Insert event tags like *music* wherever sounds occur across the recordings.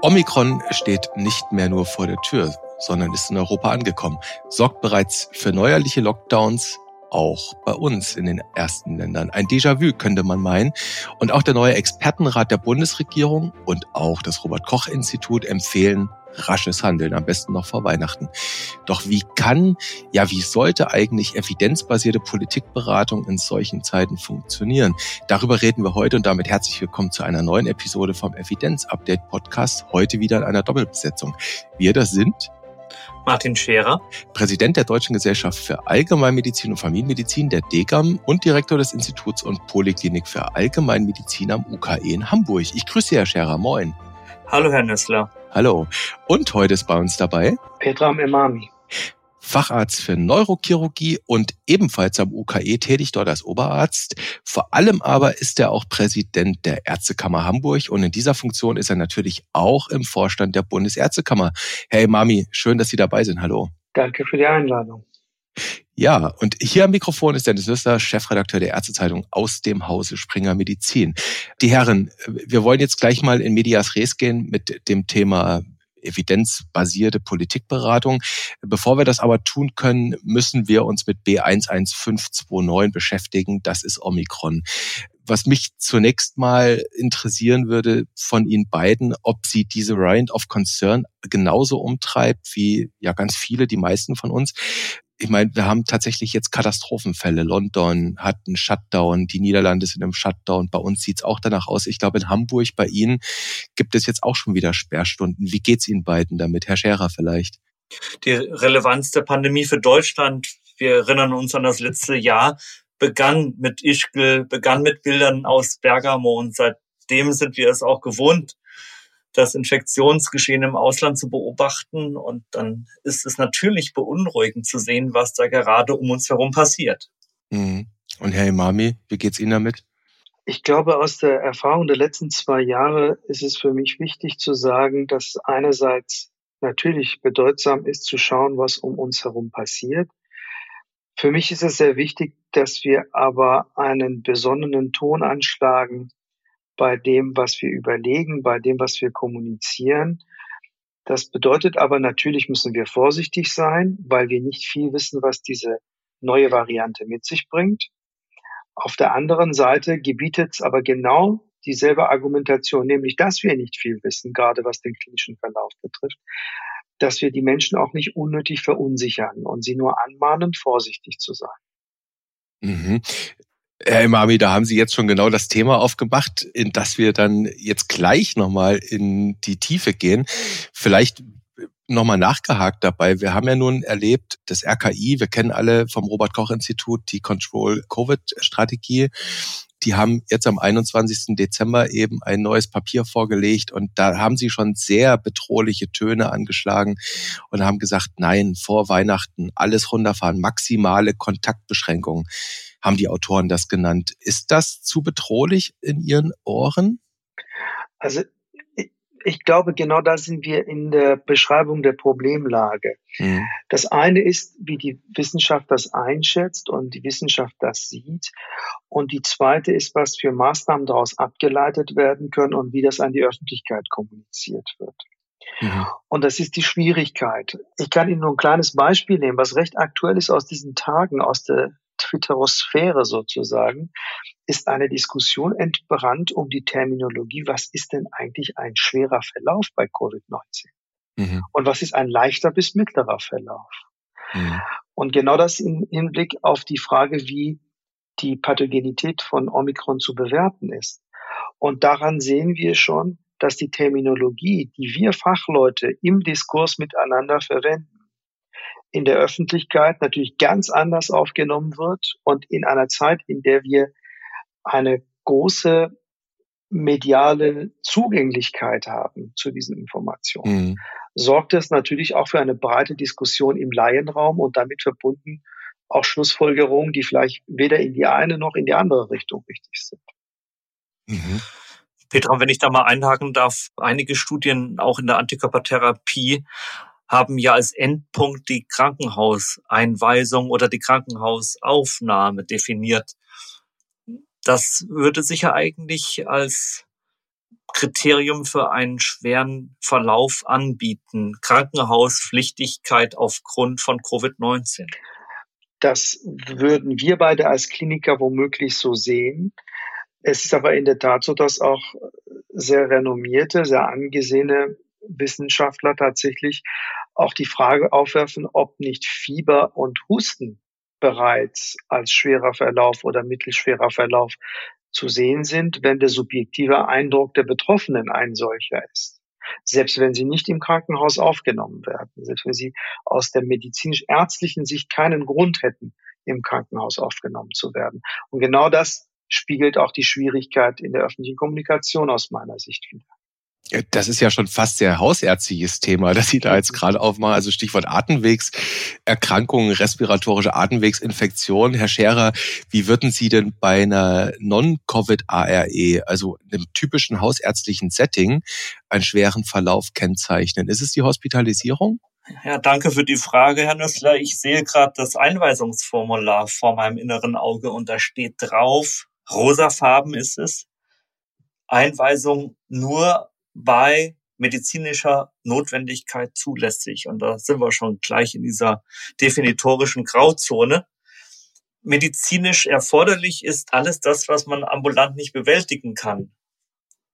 Omikron steht nicht mehr nur vor der Tür, sondern ist in Europa angekommen, sorgt bereits für neuerliche Lockdowns, auch bei uns in den ersten Ländern. Ein Déjà-vu könnte man meinen. Und auch der neue Expertenrat der Bundesregierung und auch das Robert Koch Institut empfehlen rasches Handeln, am besten noch vor Weihnachten. Doch wie kann, ja, wie sollte eigentlich evidenzbasierte Politikberatung in solchen Zeiten funktionieren? Darüber reden wir heute und damit herzlich willkommen zu einer neuen Episode vom Evidenz-Update Podcast. Heute wieder in einer Doppelbesetzung. Wir das sind Martin Scherer, Präsident der Deutschen Gesellschaft für Allgemeinmedizin und Familienmedizin, der DGAM und Direktor des Instituts und Poliklinik für Allgemeinmedizin am UKE in Hamburg. Ich grüße Herr Scherer. Moin. Hallo, Herr Nüssler. Hallo. Und heute ist bei uns dabei Petra Emami. Facharzt für Neurochirurgie und ebenfalls am UKE tätig dort als Oberarzt. Vor allem aber ist er auch Präsident der Ärztekammer Hamburg und in dieser Funktion ist er natürlich auch im Vorstand der Bundesärztekammer. Hey Mami, schön, dass Sie dabei sind. Hallo. Danke für die Einladung. Ja, und hier am Mikrofon ist Dennis Nüster, Chefredakteur der Ärztezeitung aus dem Hause Springer Medizin. Die Herren, wir wollen jetzt gleich mal in Medias Res gehen mit dem Thema evidenzbasierte Politikberatung. Bevor wir das aber tun können, müssen wir uns mit B11529 beschäftigen. Das ist Omikron. Was mich zunächst mal interessieren würde von Ihnen beiden, ob Sie diese Variant of Concern genauso umtreibt wie ja ganz viele, die meisten von uns ich meine, wir haben tatsächlich jetzt Katastrophenfälle. London hat einen Shutdown, die Niederlande sind im Shutdown. Bei uns sieht's auch danach aus. Ich glaube, in Hamburg bei Ihnen gibt es jetzt auch schon wieder Sperrstunden. Wie geht's Ihnen beiden damit? Herr Scherer vielleicht. Die Relevanz der Pandemie für Deutschland, wir erinnern uns an das letzte Jahr, begann mit Ischgl, begann mit Bildern aus Bergamo und seitdem sind wir es auch gewohnt, das Infektionsgeschehen im Ausland zu beobachten. Und dann ist es natürlich beunruhigend zu sehen, was da gerade um uns herum passiert. Mhm. Und Herr Imami, wie geht's Ihnen damit? Ich glaube, aus der Erfahrung der letzten zwei Jahre ist es für mich wichtig zu sagen, dass einerseits natürlich bedeutsam ist zu schauen, was um uns herum passiert. Für mich ist es sehr wichtig, dass wir aber einen besonnenen Ton anschlagen, bei dem, was wir überlegen, bei dem, was wir kommunizieren. Das bedeutet aber natürlich müssen wir vorsichtig sein, weil wir nicht viel wissen, was diese neue Variante mit sich bringt. Auf der anderen Seite gebietet es aber genau dieselbe Argumentation, nämlich dass wir nicht viel wissen, gerade was den klinischen Verlauf betrifft, dass wir die Menschen auch nicht unnötig verunsichern und sie nur anmahnen, vorsichtig zu sein. Mhm. Herr Imami, da haben Sie jetzt schon genau das Thema aufgemacht, in das wir dann jetzt gleich nochmal in die Tiefe gehen. Vielleicht nochmal nachgehakt dabei. Wir haben ja nun erlebt, das RKI, wir kennen alle vom Robert Koch Institut die Control Covid Strategie. Die haben jetzt am 21. Dezember eben ein neues Papier vorgelegt und da haben sie schon sehr bedrohliche Töne angeschlagen und haben gesagt, nein, vor Weihnachten alles runterfahren, maximale Kontaktbeschränkungen haben die Autoren das genannt. Ist das zu bedrohlich in Ihren Ohren? Also ich glaube, genau da sind wir in der Beschreibung der Problemlage. Mhm. Das eine ist, wie die Wissenschaft das einschätzt und die Wissenschaft das sieht. Und die zweite ist, was für Maßnahmen daraus abgeleitet werden können und wie das an die Öffentlichkeit kommuniziert wird. Mhm. Und das ist die Schwierigkeit. Ich kann Ihnen nur ein kleines Beispiel nehmen, was recht aktuell ist aus diesen Tagen, aus der Twitterosphäre sozusagen, ist eine Diskussion entbrannt um die Terminologie, was ist denn eigentlich ein schwerer Verlauf bei Covid-19? Mhm. Und was ist ein leichter bis mittlerer Verlauf? Mhm. Und genau das im Hinblick auf die Frage, wie die Pathogenität von Omikron zu bewerten ist. Und daran sehen wir schon, dass die Terminologie, die wir Fachleute im Diskurs miteinander verwenden, in der Öffentlichkeit natürlich ganz anders aufgenommen wird und in einer Zeit, in der wir eine große mediale Zugänglichkeit haben zu diesen Informationen, mhm. sorgt es natürlich auch für eine breite Diskussion im Laienraum und damit verbunden auch Schlussfolgerungen, die vielleicht weder in die eine noch in die andere Richtung richtig sind. Mhm. Petra, wenn ich da mal einhaken darf, einige Studien auch in der Antikörpertherapie haben ja als Endpunkt die Krankenhauseinweisung oder die Krankenhausaufnahme definiert. Das würde sich ja eigentlich als Kriterium für einen schweren Verlauf anbieten? Krankenhauspflichtigkeit aufgrund von Covid-19? Das würden wir beide als Kliniker womöglich so sehen. Es ist aber in der Tat so, dass auch sehr renommierte, sehr angesehene Wissenschaftler tatsächlich auch die Frage aufwerfen, ob nicht Fieber und Husten bereits als schwerer Verlauf oder mittelschwerer Verlauf zu sehen sind, wenn der subjektive Eindruck der Betroffenen ein solcher ist. Selbst wenn sie nicht im Krankenhaus aufgenommen werden, selbst wenn sie aus der medizinisch-ärztlichen Sicht keinen Grund hätten, im Krankenhaus aufgenommen zu werden. Und genau das spiegelt auch die Schwierigkeit in der öffentlichen Kommunikation aus meiner Sicht wieder. Das ist ja schon fast sehr hausärztliches Thema, *laughs* das Sie da jetzt gerade aufmachen. Also Stichwort Atemwegserkrankungen, respiratorische Atemwegsinfektion. Herr Scherer, wie würden Sie denn bei einer Non-Covid-ARE, also einem typischen hausärztlichen Setting, einen schweren Verlauf kennzeichnen? Ist es die Hospitalisierung? Ja, danke für die Frage, Herr Nüssler. Ich sehe gerade das Einweisungsformular vor meinem inneren Auge und da steht drauf, rosafarben ist es, Einweisung nur bei medizinischer Notwendigkeit zulässig. Und da sind wir schon gleich in dieser definitorischen Grauzone. Medizinisch erforderlich ist alles das, was man ambulant nicht bewältigen kann.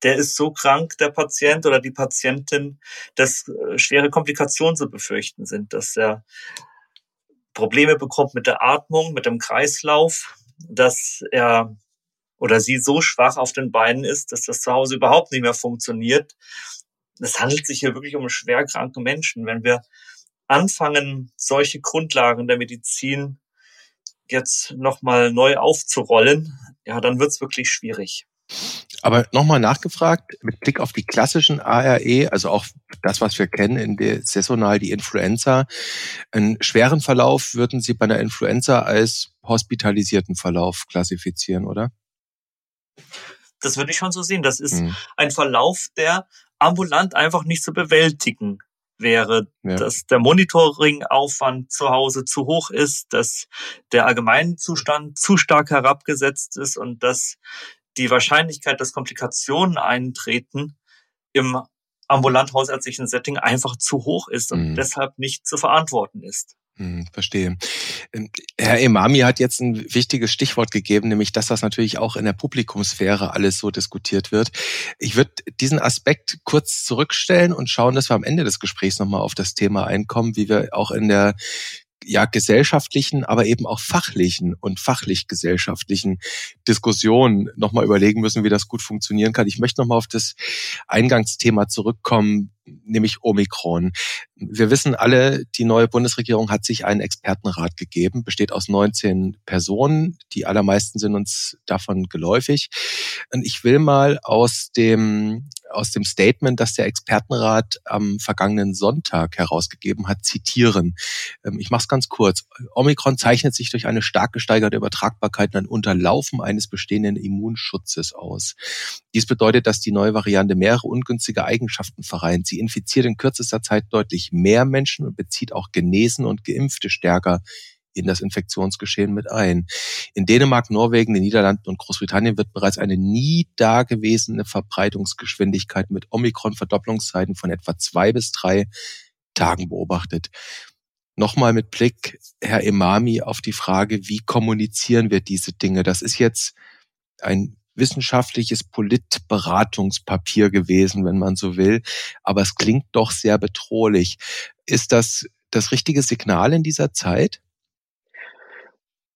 Der ist so krank, der Patient oder die Patientin, dass äh, schwere Komplikationen zu befürchten sind, dass er Probleme bekommt mit der Atmung, mit dem Kreislauf, dass er oder sie so schwach auf den Beinen ist, dass das zu Hause überhaupt nicht mehr funktioniert. Es handelt sich hier wirklich um schwerkranke Menschen. Wenn wir anfangen, solche Grundlagen der Medizin jetzt nochmal neu aufzurollen, ja, dann wird's wirklich schwierig. Aber nochmal nachgefragt, mit Blick auf die klassischen ARE, also auch das, was wir kennen in der saisonal, die Influenza, einen schweren Verlauf würden Sie bei einer Influenza als hospitalisierten Verlauf klassifizieren, oder? Das würde ich schon so sehen. Das ist mhm. ein Verlauf, der ambulant einfach nicht zu bewältigen wäre, ja. dass der Monitoringaufwand zu Hause zu hoch ist, dass der Allgemeinzustand zu stark herabgesetzt ist und dass die Wahrscheinlichkeit, dass Komplikationen eintreten, im ambulant hausärztlichen Setting einfach zu hoch ist und mhm. deshalb nicht zu verantworten ist. Hm, verstehe. Ähm, Herr Imami hat jetzt ein wichtiges Stichwort gegeben, nämlich dass das natürlich auch in der Publikumsphäre alles so diskutiert wird. Ich würde diesen Aspekt kurz zurückstellen und schauen, dass wir am Ende des Gesprächs nochmal auf das Thema einkommen, wie wir auch in der ja gesellschaftlichen, aber eben auch fachlichen und fachlich-gesellschaftlichen Diskussionen nochmal überlegen müssen, wie das gut funktionieren kann. Ich möchte nochmal auf das Eingangsthema zurückkommen, nämlich Omikron. Wir wissen alle, die neue Bundesregierung hat sich einen Expertenrat gegeben, besteht aus 19 Personen. Die allermeisten sind uns davon geläufig. Und ich will mal aus dem aus dem Statement, das der Expertenrat am vergangenen Sonntag herausgegeben hat, zitieren. Ähm, ich mache es ganz kurz. Omikron zeichnet sich durch eine stark gesteigerte Übertragbarkeit und ein Unterlaufen eines bestehenden Immunschutzes aus. Dies bedeutet, dass die neue Variante mehrere ungünstige Eigenschaften vereint. Sie infiziert in kürzester Zeit deutlich mehr Menschen und bezieht auch Genesen und Geimpfte stärker in das Infektionsgeschehen mit ein. In Dänemark, Norwegen, den Niederlanden und Großbritannien wird bereits eine nie dagewesene Verbreitungsgeschwindigkeit mit Omikron-Verdopplungszeiten von etwa zwei bis drei Tagen beobachtet. Nochmal mit Blick, Herr Imami, auf die Frage, wie kommunizieren wir diese Dinge? Das ist jetzt ein wissenschaftliches Politberatungspapier gewesen, wenn man so will. Aber es klingt doch sehr bedrohlich. Ist das das richtige Signal in dieser Zeit?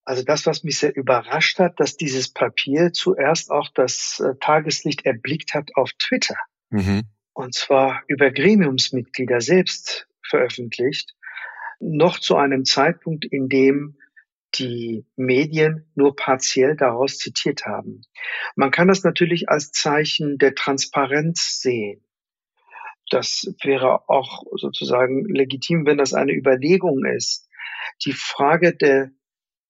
Also das, was mich sehr überrascht hat, dass dieses Papier zuerst auch das äh, Tageslicht erblickt hat auf Twitter. Mhm. Und zwar über Gremiumsmitglieder selbst veröffentlicht, noch zu einem Zeitpunkt, in dem die Medien nur partiell daraus zitiert haben. Man kann das natürlich als Zeichen der Transparenz sehen. Das wäre auch sozusagen legitim, wenn das eine Überlegung ist. Die Frage der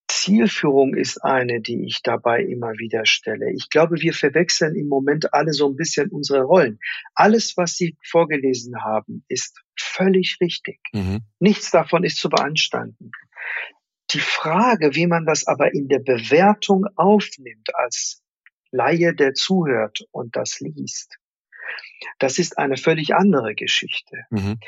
Zielführung ist eine, die ich dabei immer wieder stelle. Ich glaube, wir verwechseln im Moment alle so ein bisschen unsere Rollen. Alles, was Sie vorgelesen haben, ist völlig richtig. Mhm. Nichts davon ist zu beanstanden. Die Frage, wie man das aber in der Bewertung aufnimmt als Laie, der zuhört und das liest, Das ist eine völlig andere Geschichte. Mhm.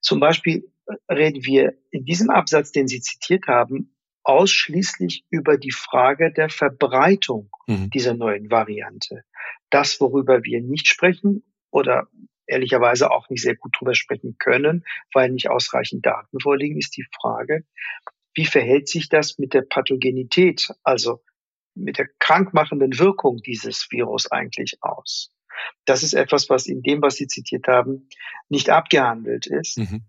Zum Beispiel reden wir in diesem Absatz, den Sie zitiert haben, ausschließlich über die Frage der Verbreitung mhm. dieser neuen Variante. Das, worüber wir nicht sprechen oder ehrlicherweise auch nicht sehr gut drüber sprechen können, weil nicht ausreichend Daten vorliegen, ist die Frage, wie verhält sich das mit der Pathogenität, also mit der krankmachenden Wirkung dieses Virus eigentlich aus? Das ist etwas, was in dem, was Sie zitiert haben, nicht abgehandelt ist mhm.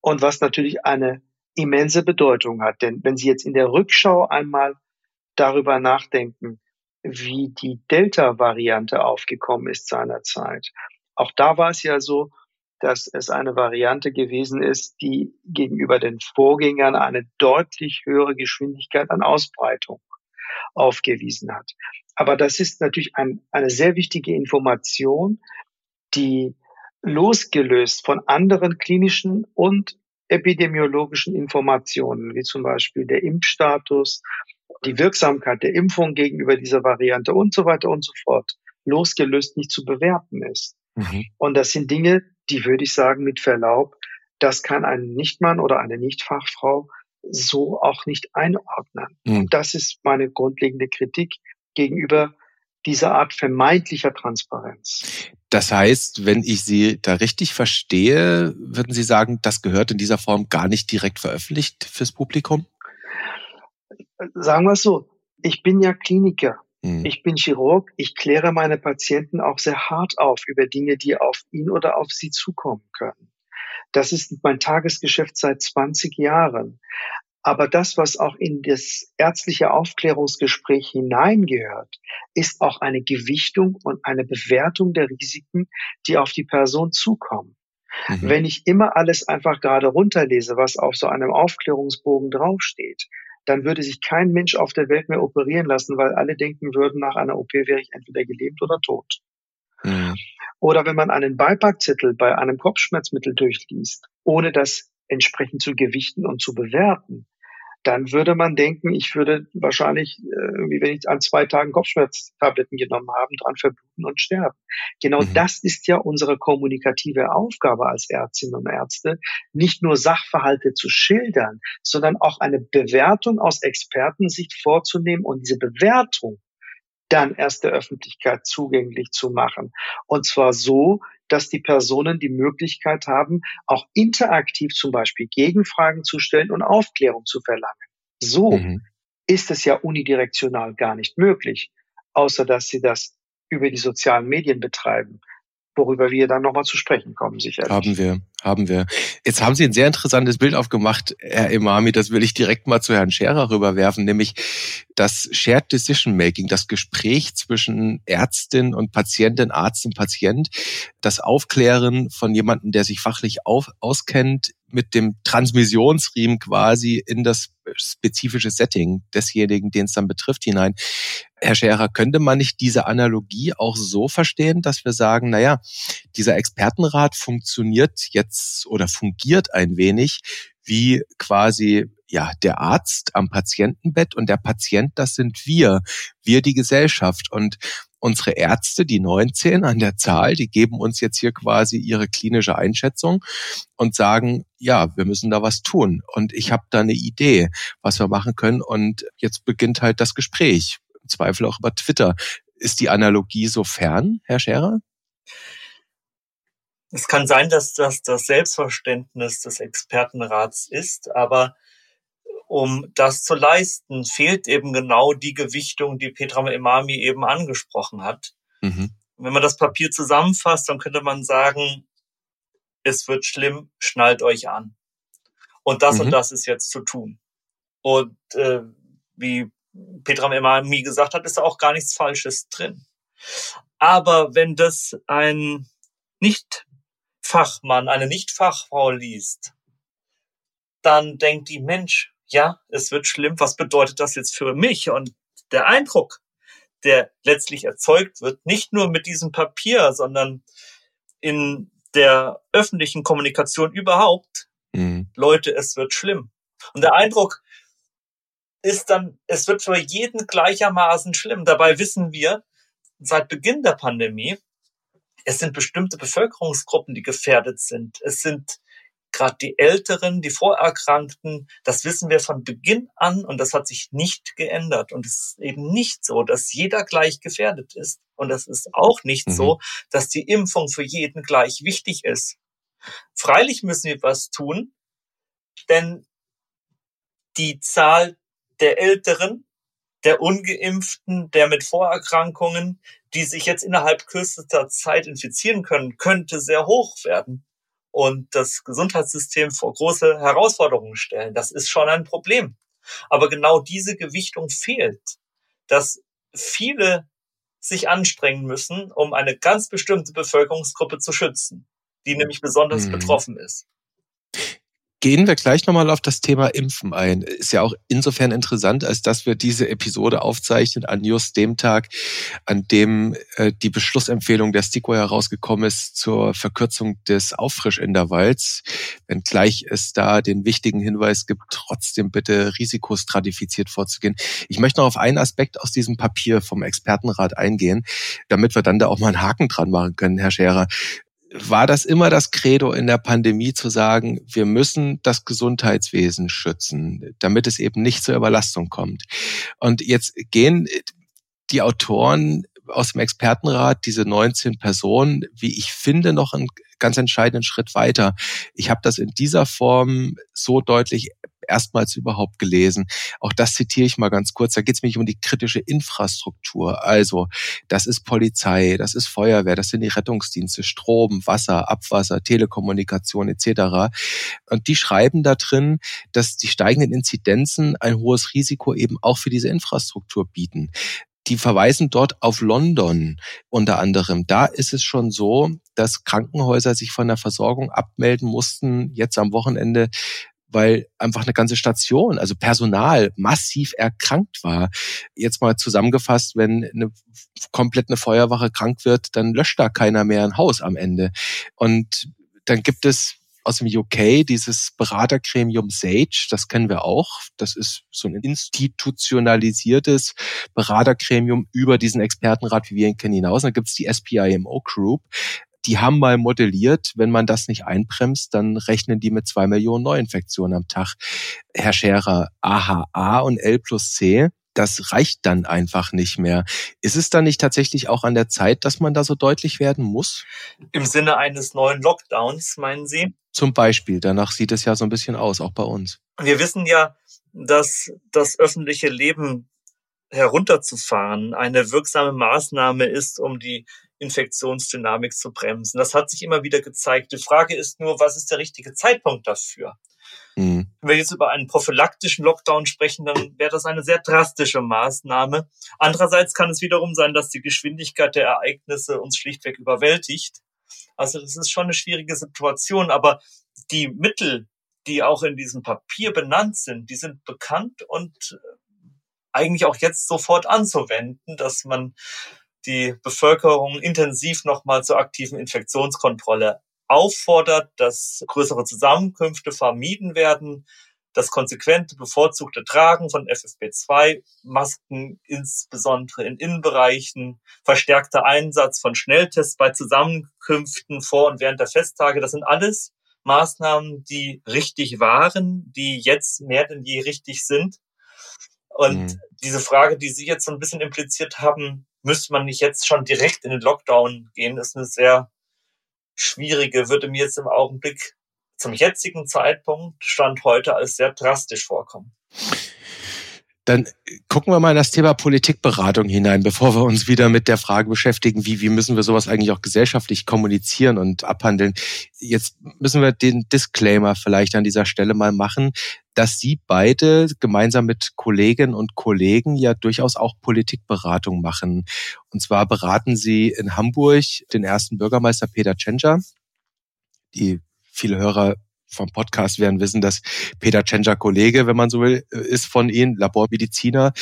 und was natürlich eine immense Bedeutung hat. Denn wenn Sie jetzt in der Rückschau einmal darüber nachdenken, wie die Delta-Variante aufgekommen ist seinerzeit, auch da war es ja so, dass es eine Variante gewesen ist, die gegenüber den Vorgängern eine deutlich höhere Geschwindigkeit an Ausbreitung aufgewiesen hat. Aber das ist natürlich ein, eine sehr wichtige Information, die losgelöst von anderen klinischen und epidemiologischen Informationen, wie zum Beispiel der Impfstatus, die Wirksamkeit der Impfung gegenüber dieser Variante und so weiter und so fort, losgelöst nicht zu bewerten ist. Mhm. Und das sind Dinge, die würde ich sagen, mit Verlaub, das kann ein Nichtmann oder eine Nichtfachfrau so auch nicht einordnen. Mhm. Und das ist meine grundlegende Kritik gegenüber dieser Art vermeintlicher Transparenz. Das heißt, wenn ich Sie da richtig verstehe, würden Sie sagen, das gehört in dieser Form gar nicht direkt veröffentlicht fürs Publikum? Sagen wir es so, ich bin ja Kliniker. Mhm. Ich bin Chirurg, ich kläre meine Patienten auch sehr hart auf über Dinge, die auf ihn oder auf sie zukommen können. Das ist mein Tagesgeschäft seit 20 Jahren. Aber das, was auch in das ärztliche Aufklärungsgespräch hineingehört, ist auch eine Gewichtung und eine Bewertung der Risiken, die auf die Person zukommen. Mhm. Wenn ich immer alles einfach gerade runterlese, was auf so einem Aufklärungsbogen draufsteht, dann würde sich kein Mensch auf der Welt mehr operieren lassen, weil alle denken würden, nach einer OP wäre ich entweder gelebt oder tot. Mhm. Oder wenn man einen Beipackzettel bei einem Kopfschmerzmittel durchliest, ohne das entsprechend zu gewichten und zu bewerten, dann würde man denken, ich würde wahrscheinlich, äh, wie wenn ich an zwei Tagen Kopfschmerztabletten genommen habe, dran verbluten und sterben. Genau mhm. das ist ja unsere kommunikative Aufgabe als Ärztinnen und Ärzte, nicht nur Sachverhalte zu schildern, sondern auch eine Bewertung aus Expertensicht vorzunehmen und diese Bewertung dann erst der Öffentlichkeit zugänglich zu machen. Und zwar so, dass die Personen die Möglichkeit haben, auch interaktiv zum Beispiel Gegenfragen zu stellen und Aufklärung zu verlangen. So mhm. ist es ja unidirektional gar nicht möglich, außer dass sie das über die sozialen Medien betreiben worüber wir dann nochmal zu sprechen kommen, sicherlich. Haben wir, haben wir. Jetzt haben Sie ein sehr interessantes Bild aufgemacht, Herr Imami, das will ich direkt mal zu Herrn Scherer rüberwerfen, nämlich das Shared Decision Making, das Gespräch zwischen Ärztin und Patientin, Arzt und Patient, das Aufklären von jemandem, der sich fachlich auf, auskennt, mit dem Transmissionsriemen quasi in das spezifische Setting desjenigen, den es dann betrifft, hinein. Herr Scherer, könnte man nicht diese Analogie auch so verstehen, dass wir sagen, naja, dieser Expertenrat funktioniert jetzt oder fungiert ein wenig wie quasi ja, der Arzt am Patientenbett und der Patient, das sind wir, wir die Gesellschaft. Und unsere Ärzte, die 19 an der Zahl, die geben uns jetzt hier quasi ihre klinische Einschätzung und sagen, ja, wir müssen da was tun. Und ich habe da eine Idee, was wir machen können. Und jetzt beginnt halt das Gespräch. Im Zweifel auch über Twitter. Ist die Analogie so fern, Herr Scherer? Es kann sein, dass das das Selbstverständnis des Expertenrats ist, aber um das zu leisten, fehlt eben genau die Gewichtung, die Petra Imami eben angesprochen hat. Mhm. Wenn man das Papier zusammenfasst, dann könnte man sagen, es wird schlimm, schnallt euch an. Und das mhm. und das ist jetzt zu tun. Und äh, wie Petra Imami gesagt hat, ist da auch gar nichts Falsches drin. Aber wenn das ein Nicht-Fachmann, eine Nicht-Fachfrau liest, dann denkt die Mensch, ja, es wird schlimm, was bedeutet das jetzt für mich? Und der Eindruck, der letztlich erzeugt wird, nicht nur mit diesem Papier, sondern in der öffentlichen Kommunikation überhaupt, mhm. Leute, es wird schlimm. Und der Eindruck ist dann, es wird für jeden gleichermaßen schlimm. Dabei wissen wir seit Beginn der Pandemie, Es sind bestimmte Bevölkerungsgruppen, die gefährdet sind. Es sind gerade die Älteren, die Vorerkrankten, das wissen wir von Beginn an und das hat sich nicht geändert. Und es ist eben nicht so, dass jeder gleich gefährdet ist. Und es ist auch nicht mhm. so, dass die Impfung für jeden gleich wichtig ist. Freilich müssen wir was tun, denn die Zahl der Älteren, der Ungeimpften, der mit Vorerkrankungen, die sich jetzt innerhalb kürzester Zeit infizieren können, könnte sehr hoch werden und das Gesundheitssystem vor große Herausforderungen stellen. Das ist schon ein Problem. Aber genau diese Gewichtung fehlt, dass viele sich anstrengen müssen, um eine ganz bestimmte Bevölkerungsgruppe zu schützen, die nämlich besonders mhm. betroffen ist gehen wir gleich nochmal auf das Thema Impfen ein. Ist ja auch insofern interessant, als dass wir diese Episode aufzeichnen an just dem Tag, an dem äh, die Beschlussempfehlung der STIKO herausgekommen ist zur Verkürzung des Auffrischintervalls. Wenngleich es da den wichtigen Hinweis gibt, trotzdem bitte risikostratifiziert vorzugehen. Ich möchte noch auf einen Aspekt aus diesem Papier vom Expertenrat eingehen, damit wir dann da auch mal einen Haken dran machen können, Herr Scherer war das immer das Credo in der Pandemie zu sagen, wir müssen das Gesundheitswesen schützen, damit es eben nicht zur Überlastung kommt. Und jetzt gehen die Autoren aus dem Expertenrat, diese 19 Personen, wie ich finde, noch einen ganz entscheidenden Schritt weiter. Ich habe das in dieser Form so deutlich erstmals überhaupt gelesen. Auch das zitiere ich mal ganz kurz. Da geht es mich um die kritische Infrastruktur. Also das ist Polizei, das ist Feuerwehr, das sind die Rettungsdienste, Strom, Wasser, Abwasser, Telekommunikation etc. Und die schreiben da drin, dass die steigenden Inzidenzen ein hohes Risiko eben auch für diese Infrastruktur bieten die verweisen dort auf London unter anderem. Da ist es schon so, dass Krankenhäuser sich von der Versorgung abmelden mussten, jetzt am Wochenende, weil einfach eine ganze Station, also Personal massiv erkrankt war. Jetzt mal zusammengefasst, wenn eine komplett eine Feuerwache krank wird, dann löscht da keiner mehr ein Haus am Ende. Und dann gibt es aus dem UK dieses Beratergremium SAGE, das kennen wir auch. Das ist so ein institutionalisiertes Beratergremium über diesen Expertenrat, wie wir ihn kennen, hinaus. Und dann gibt es die SPIMO Group, die haben mal modelliert, wenn man das nicht einbremst, dann rechnen die mit zwei Millionen Neuinfektionen am Tag. Herr Scherer, AHA und L plus C, das reicht dann einfach nicht mehr. Ist es dann nicht tatsächlich auch an der Zeit, dass man da so deutlich werden muss? Im Sinne eines neuen Lockdowns, meinen Sie? Zum Beispiel. Danach sieht es ja so ein bisschen aus, auch bei uns. Wir wissen ja, dass das öffentliche Leben herunterzufahren eine wirksame Maßnahme ist, um die Infektionsdynamik zu bremsen. Das hat sich immer wieder gezeigt. Die Frage ist nur, was ist der richtige Zeitpunkt dafür? Mhm. Wenn wir jetzt über einen prophylaktischen Lockdown sprechen, dann wäre das eine sehr drastische Maßnahme. Andererseits kann es wiederum sein, dass die Geschwindigkeit der Ereignisse uns schlichtweg überwältigt. Also das ist schon eine schwierige Situation, aber die Mittel, die auch in diesem Papier benannt sind, die sind bekannt und eigentlich auch jetzt sofort anzuwenden, dass man die Bevölkerung intensiv nochmal zur aktiven Infektionskontrolle auffordert, dass größere Zusammenkünfte vermieden werden, das konsequente bevorzugte Tragen von FFP2, Masken insbesondere in Innenbereichen, verstärkter Einsatz von Schnelltests bei Zusammenkünften vor und während der Festtage, das sind alles Maßnahmen, die richtig waren, die jetzt mehr denn je richtig sind. Und mhm. diese Frage, die Sie jetzt so ein bisschen impliziert haben, müsste man nicht jetzt schon direkt in den Lockdown gehen, ist eine sehr schwierige, würde mir jetzt im Augenblick zum jetzigen Zeitpunkt, Stand heute, als sehr drastisch vorkommen. Dann gucken wir mal in das Thema Politikberatung hinein, bevor wir uns wieder mit der Frage beschäftigen, wie, wie müssen wir sowas eigentlich auch gesellschaftlich kommunizieren und abhandeln. Jetzt müssen wir den Disclaimer vielleicht an dieser Stelle mal machen, dass Sie beide gemeinsam mit Kolleginnen und Kollegen ja durchaus auch Politikberatung machen. Und zwar beraten Sie in Hamburg den ersten Bürgermeister Peter Tschentscher. Die viele Hörer vom Podcast werden wissen, dass Peter Tschentscher Kollege, wenn man so will, ist von Ihnen, Labormediziner.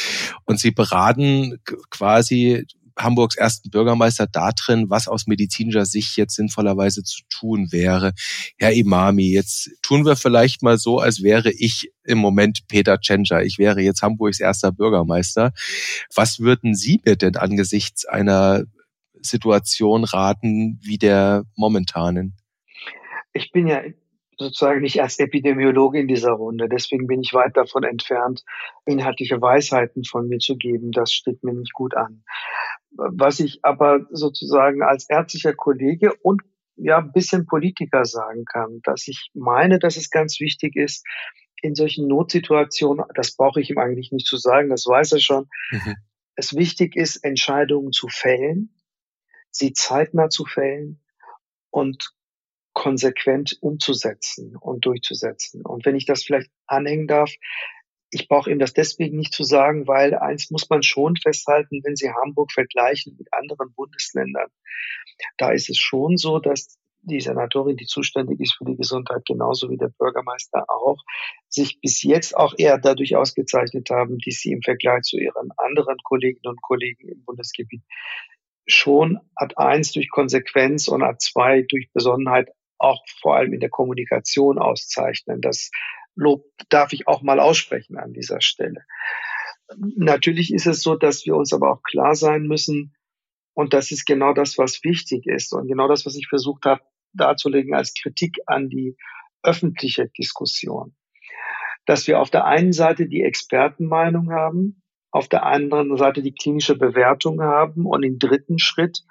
Und Sie beraten quasi Hamburgs ersten Bürgermeister darin, was aus medizinischer Sicht jetzt sinnvollerweise zu tun wäre. Herr Imami, jetzt tun wir vielleicht mal so, als wäre ich im Moment Peter Tschentscher. Ich wäre jetzt Hamburgs erster Bürgermeister. Was würden Sie mir denn angesichts einer Situation raten wie der momentanen? Ich bin ja sozusagen nicht als Epidemiologe in dieser Runde. Deswegen bin ich weit davon entfernt, inhaltliche Weisheiten von mir zu geben. Das steht mir nicht gut an. Was ich aber sozusagen als ärztlicher Kollege und ja, ein bisschen Politiker sagen kann, dass ich meine, dass es ganz wichtig ist, in solchen Notsituationen, das brauche ich ihm eigentlich nicht zu sagen, das weiß er schon, mhm. es wichtig ist, Entscheidungen zu fällen, sie zeitnah zu fällen und konsequent umzusetzen und durchzusetzen. Und wenn ich das vielleicht anhängen darf, ich brauche ihm das deswegen nicht zu sagen, weil eins muss man schon festhalten, wenn Sie Hamburg vergleichen mit anderen Bundesländern, da ist es schon so, dass die Senatorin, die zuständig ist für die Gesundheit, genauso wie der Bürgermeister auch, sich bis jetzt auch eher dadurch ausgezeichnet haben, dass sie im Vergleich zu ihren anderen Kolleginnen und Kollegen im Bundesgebiet schon Ad eins durch Konsequenz und Ad zwei durch Besonnenheit auch vor allem in der Kommunikation auszeichnen. Das Lob darf ich auch mal aussprechen an dieser Stelle. Natürlich ist es so, dass wir uns aber auch klar sein müssen, und das ist genau das, was wichtig ist und genau das, was ich versucht habe darzulegen als Kritik an die öffentliche Diskussion. Dass wir auf der einen Seite die Expertenmeinung haben, auf der anderen Seite die klinische Bewertung haben und im dritten Schritt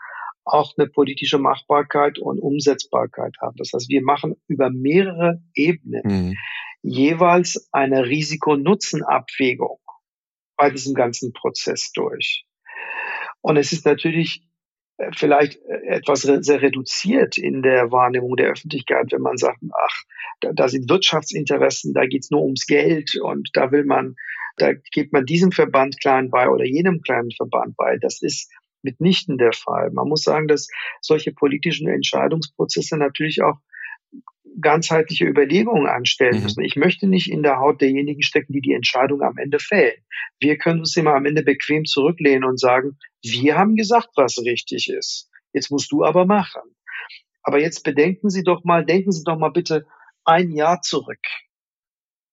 auch eine politische Machbarkeit und Umsetzbarkeit haben. Das heißt, wir machen über mehrere Ebenen mhm. jeweils eine Risiko-Nutzen-Abwägung bei diesem ganzen Prozess durch. Und es ist natürlich äh, vielleicht äh, etwas sehr reduziert in der Wahrnehmung der Öffentlichkeit, wenn man sagt, ach, da, da sind Wirtschaftsinteressen, da geht's nur ums Geld und da will man, da gibt man diesem Verband klein bei oder jenem kleinen Verband bei. Das ist mitnichten der Fall. Man muss sagen, dass solche politischen Entscheidungsprozesse natürlich auch ganzheitliche Überlegungen anstellen mhm. müssen. Ich möchte nicht in der Haut derjenigen stecken, die die Entscheidung am Ende fällen. Wir können uns immer am Ende bequem zurücklehnen und sagen, wir haben gesagt, was richtig ist. Jetzt musst du aber machen. Aber jetzt bedenken Sie doch mal, denken Sie doch mal bitte ein Jahr zurück.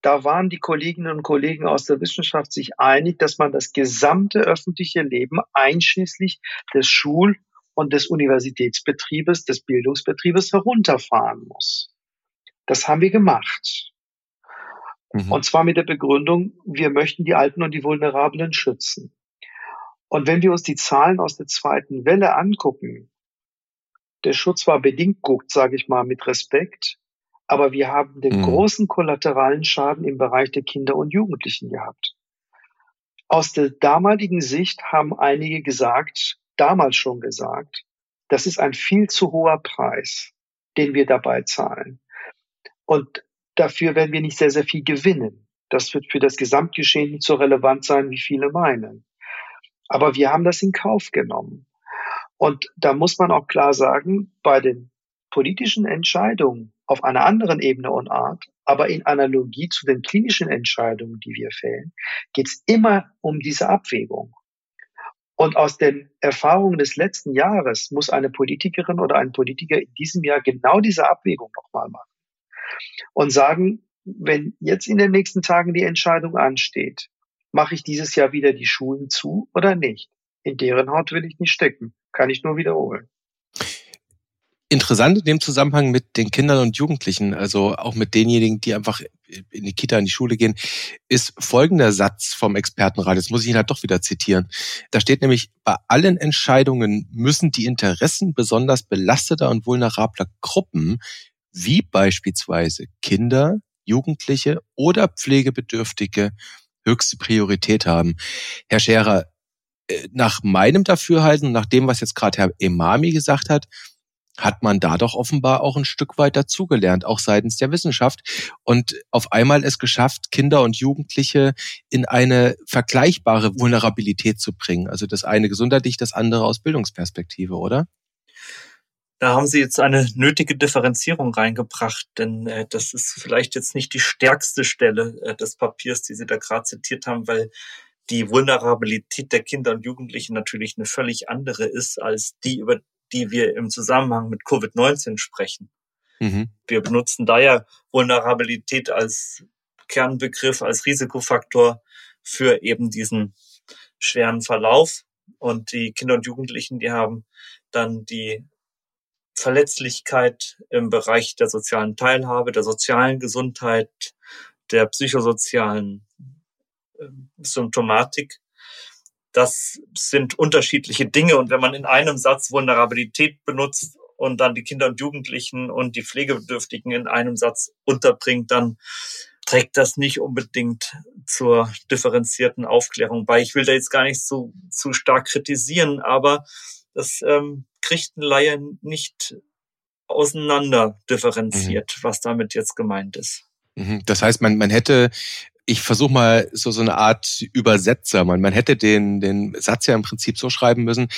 Da waren die Kolleginnen und Kollegen aus der Wissenschaft sich einig, dass man das gesamte öffentliche Leben einschließlich des Schul- und des Universitätsbetriebes, des Bildungsbetriebes herunterfahren muss. Das haben wir gemacht. Mhm. Und zwar mit der Begründung, wir möchten die Alten und die Vulnerablen schützen. Und wenn wir uns die Zahlen aus der zweiten Welle angucken, der Schutz war bedingt gut, sage ich mal, mit Respekt, aber wir haben den mhm. großen kollateralen Schaden im Bereich der Kinder und Jugendlichen gehabt. Aus der damaligen Sicht haben einige gesagt, damals schon gesagt, das ist ein viel zu hoher Preis, den wir dabei zahlen. Und dafür werden wir nicht sehr, sehr viel gewinnen. Das wird für das Gesamtgeschehen nicht so relevant sein, wie viele meinen. Aber wir haben das in Kauf genommen. Und da muss man auch klar sagen, bei den politischen Entscheidungen auf einer anderen Ebene und Art, aber in Analogie zu den klinischen Entscheidungen, die wir fällen, geht es immer um diese Abwägung. Und aus den Erfahrungen des letzten Jahres muss eine Politikerin oder ein Politiker in diesem Jahr genau diese Abwägung nochmal machen. Und sagen, wenn jetzt in den nächsten Tagen die Entscheidung ansteht, mache ich dieses Jahr wieder die Schulen zu oder nicht? In deren Haut will ich nicht stecken. Kann ich nur wiederholen. Interessant in dem Zusammenhang mit den Kindern und Jugendlichen, also auch mit denjenigen, die einfach in die Kita, in die Schule gehen, ist folgender Satz vom Expertenrat. Jetzt muss ich ihn halt doch wieder zitieren. Da steht nämlich, bei allen Entscheidungen müssen die Interessen besonders belasteter und vulnerabler Gruppen, wie beispielsweise Kinder, Jugendliche oder Pflegebedürftige, höchste Priorität haben. Herr Scherer, äh, nach meinem Dafürhalten, nach dem, was jetzt gerade Herr Emami gesagt hat, hat man da doch offenbar auch ein Stück weit dazugelernt, auch seitens der Wissenschaft und auf einmal es geschafft, Kinder und Jugendliche in eine vergleichbare Vulnerabilität zu bringen. Also das eine gesundheitlich, das andere aus Bildungsperspektive, oder? Da haben Sie jetzt eine nötige Differenzierung reingebracht, denn äh, das ist vielleicht jetzt nicht die stärkste Stelle äh, des Papiers, die Sie da gerade zitiert haben, weil die Vulnerabilität der Kinder und Jugendlichen natürlich eine völlig andere ist als die, über die wir im Zusammenhang mit Covid-19 sprechen. Mhm. Wir benutzen da ja Vulnerabilität als Kernbegriff, als Risikofaktor für eben diesen schweren Verlauf. Und die Kinder und Jugendlichen, die haben dann die Verletzlichkeit im Bereich der sozialen Teilhabe, der sozialen Gesundheit, der psychosozialen äh, Symptomatik. Das sind unterschiedliche Dinge. Und wenn man in einem Satz Vulnerabilität benutzt und dann die Kinder und Jugendlichen und die Pflegebedürftigen in einem Satz unterbringt, dann trägt das nicht unbedingt zur differenzierten Aufklärung bei. Ich will da jetzt gar nicht so zu stark kritisieren, aber das ähm, kriegt ein Laie nicht auseinander differenziert, mhm. was damit jetzt gemeint ist. Mhm. Das heißt, man, man hätte ich versuche mal so so eine Art Übersetzer. Man, man hätte den, den Satz ja im Prinzip so schreiben müssen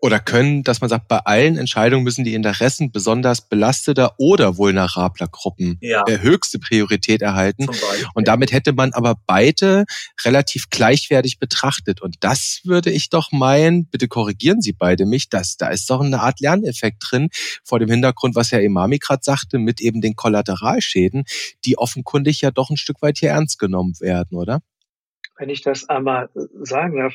oder können, dass man sagt, bei allen Entscheidungen müssen die Interessen besonders belasteter oder vulnerabler Gruppen ja. äh, höchste Priorität erhalten. Und damit hätte man aber beide relativ gleichwertig betrachtet. Und das würde ich doch meinen, bitte korrigieren Sie beide mich, dass da ist doch eine Art Lerneffekt drin, vor dem Hintergrund, was Herr Imami gerade sagte, mit eben den Kollateralschäden, die offenkundig ja doch ein Stück weit hier ernst genommen werden, oder? Wenn ich das einmal sagen darf,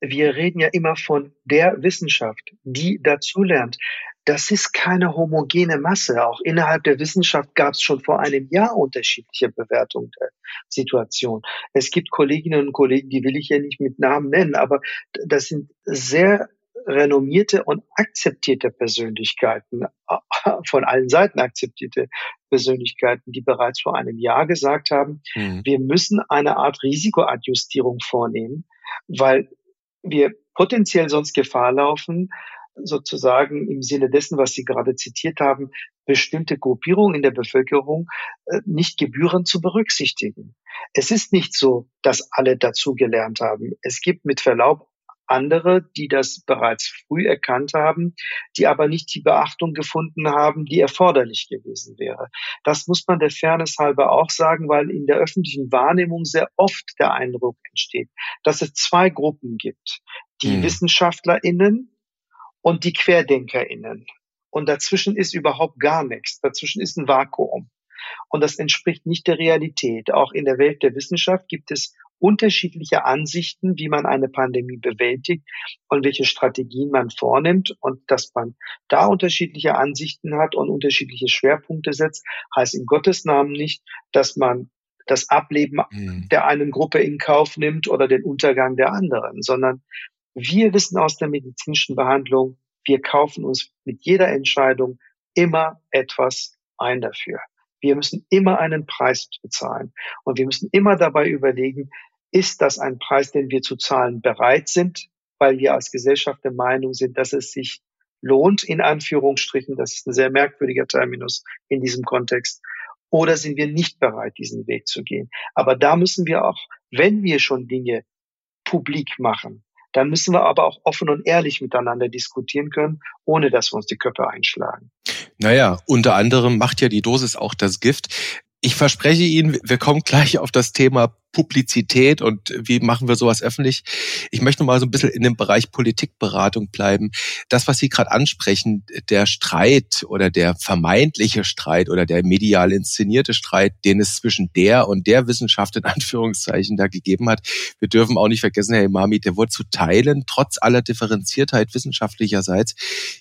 wir reden ja immer von der Wissenschaft, die dazulernt. Das ist keine homogene Masse. Auch innerhalb der Wissenschaft gab es schon vor einem Jahr unterschiedliche Bewertungen der Situation. Es gibt Kolleginnen und Kollegen, die will ich ja nicht mit Namen nennen, aber das sind sehr renommierte und akzeptierte Persönlichkeiten, von allen Seiten akzeptierte Persönlichkeiten, die bereits vor einem Jahr gesagt haben, mhm. wir müssen eine Art Risikoadjustierung vornehmen, weil wir potenziell sonst Gefahr laufen, sozusagen im Sinne dessen, was Sie gerade zitiert haben, bestimmte Gruppierungen in der Bevölkerung äh, nicht gebührend zu berücksichtigen. Es ist nicht so, dass alle dazugelernt haben. Es gibt mit Verlaub andere, die das bereits früh erkannt haben, die aber nicht die Beachtung gefunden haben, die erforderlich gewesen wäre. Das muss man der Fairness halber auch sagen, weil in der öffentlichen Wahrnehmung sehr oft der Eindruck entsteht, dass es zwei Gruppen gibt. Die mhm. WissenschaftlerInnen und die QuerdenkerInnen. Und dazwischen ist überhaupt gar nichts. Dazwischen ist ein Vakuum. Und das entspricht nicht der Realität. Auch in der Welt der Wissenschaft gibt es unterschiedliche Ansichten, wie man eine Pandemie bewältigt und welche Strategien man vornimmt. Und dass man da unterschiedliche Ansichten hat und unterschiedliche Schwerpunkte setzt, heißt in Gottes Namen nicht, dass man das Ableben mhm. der einen Gruppe in Kauf nimmt oder den Untergang der anderen, sondern wir wissen aus der medizinischen Behandlung, wir kaufen uns mit jeder Entscheidung immer etwas ein dafür. Wir müssen immer einen Preis bezahlen. Und wir müssen immer dabei überlegen, ist das ein Preis, den wir zu zahlen bereit sind, weil wir als Gesellschaft der Meinung sind, dass es sich lohnt, in Anführungsstrichen, das ist ein sehr merkwürdiger Terminus in diesem Kontext, oder sind wir nicht bereit, diesen Weg zu gehen. Aber da müssen wir auch, wenn wir schon Dinge publik machen, dann müssen wir aber auch offen und ehrlich miteinander diskutieren können, ohne dass wir uns die Köpfe einschlagen. Naja, unter anderem macht ja die Dosis auch das Gift. Ich verspreche Ihnen, wir kommen gleich auf das Thema Publizität und wie machen wir sowas öffentlich. Ich möchte mal so ein bisschen in dem Bereich Politikberatung bleiben. Das, was Sie gerade ansprechen, der Streit oder der vermeintliche Streit oder der medial inszenierte Streit, den es zwischen der und der Wissenschaft in Anführungszeichen da gegeben hat. Wir dürfen auch nicht vergessen, Herr Imami, der wurde zu Teilen, trotz aller Differenziertheit wissenschaftlicherseits,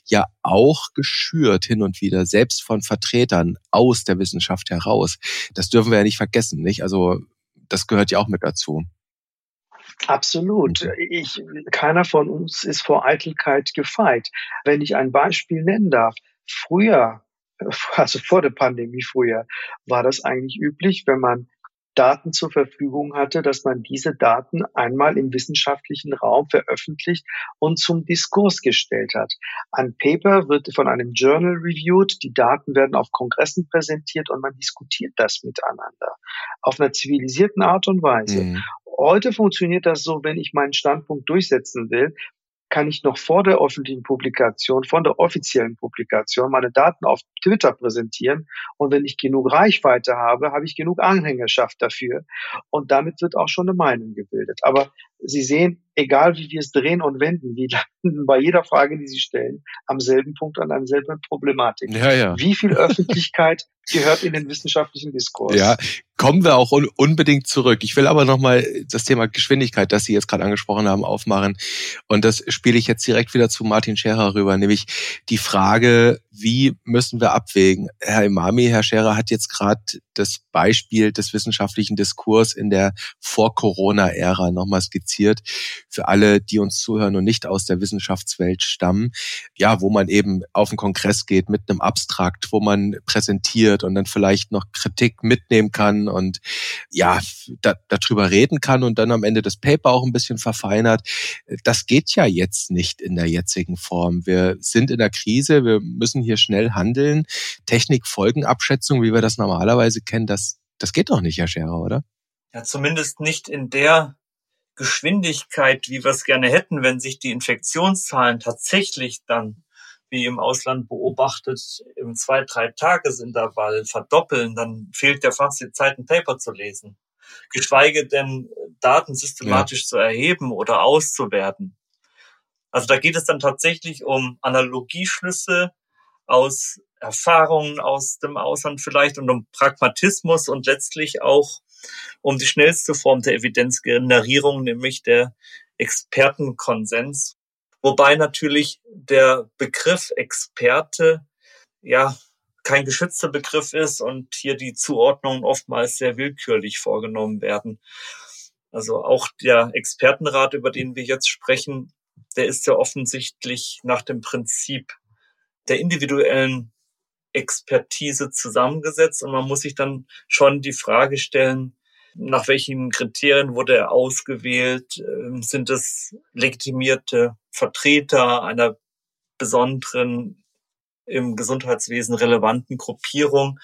ja auch geschürt hin und wieder, selbst von Vertretern aus der Wissenschaft heraus. Das dürfen wir ja nicht vergessen, nicht? Also das gehört ja auch mit dazu. Absolut. Mhm. Ich, keiner von uns ist vor Eitelkeit gefeit. Wenn ich ein Beispiel nennen darf, früher, *laughs* also vor der Pandemie früher, war das eigentlich üblich, wenn man Daten zur Verfügung hatte, dass man diese Daten einmal im wissenschaftlichen Raum veröffentlicht und zum Diskurs gestellt hat. Ein Paper wird von einem Journal reviewed, die Daten werden auf Kongressen präsentiert und man diskutiert das miteinander auf einer zivilisierten Art und Weise. Mhm. Heute funktioniert das so, wenn ich meinen Standpunkt durchsetzen will, kann ich noch vor der öffentlichen Publikation, von der offiziellen Publikation meine Daten auf Twitter präsentieren. Und wenn ich genug Reichweite habe, habe ich genug Anhängerschaft dafür. Und damit wird auch schon eine Meinung gebildet. Aber Sie sehen, egal wie wir es drehen und wenden, wir *laughs* landen bei jeder Frage, die Sie stellen, am selben Punkt an derselben Problematik. Ja, ja. Wie viel Öffentlichkeit *laughs* gehört in den wissenschaftlichen Diskurs? Ja, kommen wir auch un unbedingt zurück. Ich will aber nochmal das Thema Geschwindigkeit, das Sie jetzt gerade angesprochen haben, aufmachen. Und das spiele ich jetzt direkt wieder zu Martin Scherer rüber, nämlich die Frage, wie müssen wir abwägen? Herr Imami, Herr Scherer hat jetzt gerade das Beispiel des wissenschaftlichen Diskurs in der Vor-Corona-Ära nochmal skizziert. Für alle, die uns zuhören und nicht aus der Wissenschaftswelt stammen. Ja, wo man eben auf den Kongress geht mit einem Abstrakt, wo man präsentiert und dann vielleicht noch Kritik mitnehmen kann und ja, da, darüber reden kann und dann am Ende das Paper auch ein bisschen verfeinert. Das geht ja jetzt nicht in der jetzigen Form. Wir sind in der Krise, wir müssen hier schnell handeln. Technikfolgenabschätzung, wie wir das normalerweise kennen, das, das geht doch nicht, Herr Scherer, oder? Ja, zumindest nicht in der Geschwindigkeit, wie wir es gerne hätten, wenn sich die Infektionszahlen tatsächlich dann wie im Ausland beobachtet, im zwei, drei Tagesintervall verdoppeln, dann fehlt ja fast die Zeit, ein Paper zu lesen. Geschweige denn Daten systematisch ja. zu erheben oder auszuwerten. Also da geht es dann tatsächlich um Analogieschlüsse aus Erfahrungen aus dem Ausland vielleicht und um Pragmatismus und letztlich auch um die schnellste Form der Evidenzgenerierung, nämlich der Expertenkonsens. Wobei natürlich der Begriff Experte ja kein geschützter Begriff ist und hier die Zuordnungen oftmals sehr willkürlich vorgenommen werden. Also auch der Expertenrat, über den wir jetzt sprechen, der ist ja offensichtlich nach dem Prinzip der individuellen Expertise zusammengesetzt und man muss sich dann schon die Frage stellen, nach welchen Kriterien wurde er ausgewählt? Ähm, sind es legitimierte Vertreter einer besonderen im Gesundheitswesen relevanten Gruppierung?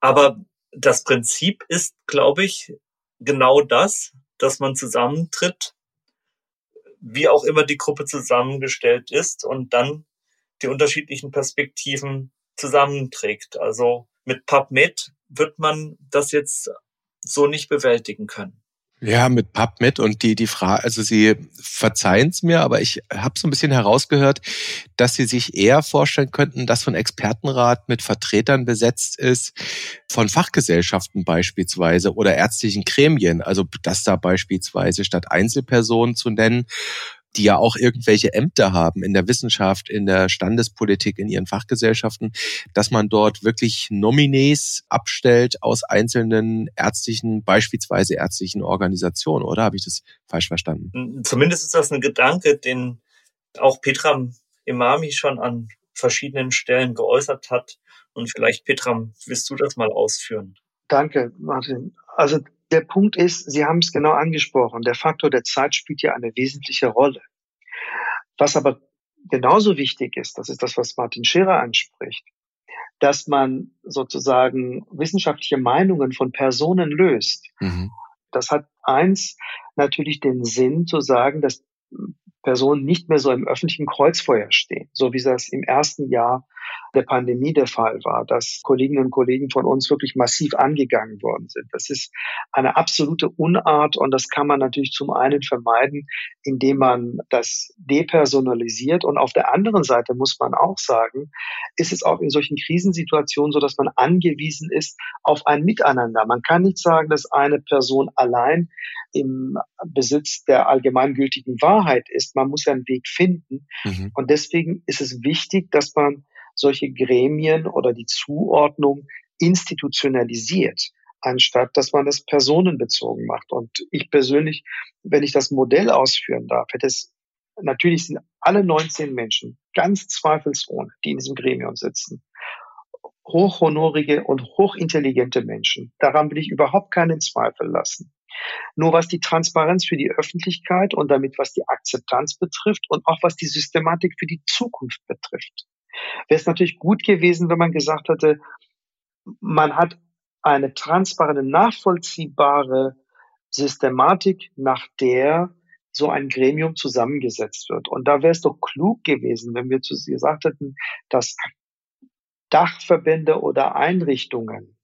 Aber das Prinzip ist, glaube ich, genau das, dass man zusammentritt, wie auch immer die Gruppe zusammengestellt ist und dann die unterschiedlichen Perspektiven zusammenträgt. Also mit PubMed wird man das jetzt so nicht bewältigen können. Ja, mit PubMed und die, die Frage, also Sie verzeihen es mir, aber ich habe so ein bisschen herausgehört, dass Sie sich eher vorstellen könnten, dass ein Expertenrat mit Vertretern besetzt ist, von Fachgesellschaften beispielsweise oder ärztlichen Gremien. Also dass da beispielsweise statt Einzelpersonen zu nennen, die ja auch irgendwelche Ämter haben in der Wissenschaft, in der Standespolitik, in ihren Fachgesellschaften, dass man dort wirklich Nominees abstellt aus einzelnen ärztlichen, beispielsweise ärztlichen Organisationen, oder habe ich das falsch verstanden? Zumindest ist das ein Gedanke, den auch Petram Imami schon an verschiedenen Stellen geäußert hat. Und vielleicht, Petram, willst du das mal ausführen? Danke, Martin. Also der Punkt ist, Sie haben es genau angesprochen, der Faktor der Zeit spielt ja eine wesentliche Rolle. Was aber genauso wichtig ist, das ist das, was Martin Scherer anspricht, dass man sozusagen wissenschaftliche Meinungen von Personen löst. Mhm. Das hat eins natürlich den Sinn zu sagen, dass Personen nicht mehr so im öffentlichen Kreuzfeuer stehen, so wie das im ersten Jahr der Pandemie der Fall war, dass Kolleginnen und Kollegen von uns wirklich massiv angegangen worden sind. Das ist eine absolute Unart und das kann man natürlich zum einen vermeiden, indem man das depersonalisiert und auf der anderen Seite muss man auch sagen, ist es auch in solchen Krisensituationen so, dass man angewiesen ist auf ein Miteinander. Man kann nicht sagen, dass eine Person allein im Besitz der allgemeingültigen Wahrheit ist. Man muss einen Weg finden. Mhm. Und deswegen ist es wichtig, dass man solche Gremien oder die Zuordnung institutionalisiert, anstatt dass man das personenbezogen macht. Und ich persönlich, wenn ich das Modell ausführen darf, hätte es natürlich sind alle 19 Menschen ganz zweifelsohne, die in diesem Gremium sitzen, hochhonorige und hochintelligente Menschen. Daran will ich überhaupt keinen Zweifel lassen. Nur was die Transparenz für die Öffentlichkeit und damit was die Akzeptanz betrifft und auch was die Systematik für die Zukunft betrifft, wäre es natürlich gut gewesen, wenn man gesagt hätte, man hat eine transparente, nachvollziehbare Systematik, nach der so ein Gremium zusammengesetzt wird. Und da wäre es doch klug gewesen, wenn wir zu sie gesagt hätten, dass Dachverbände oder Einrichtungen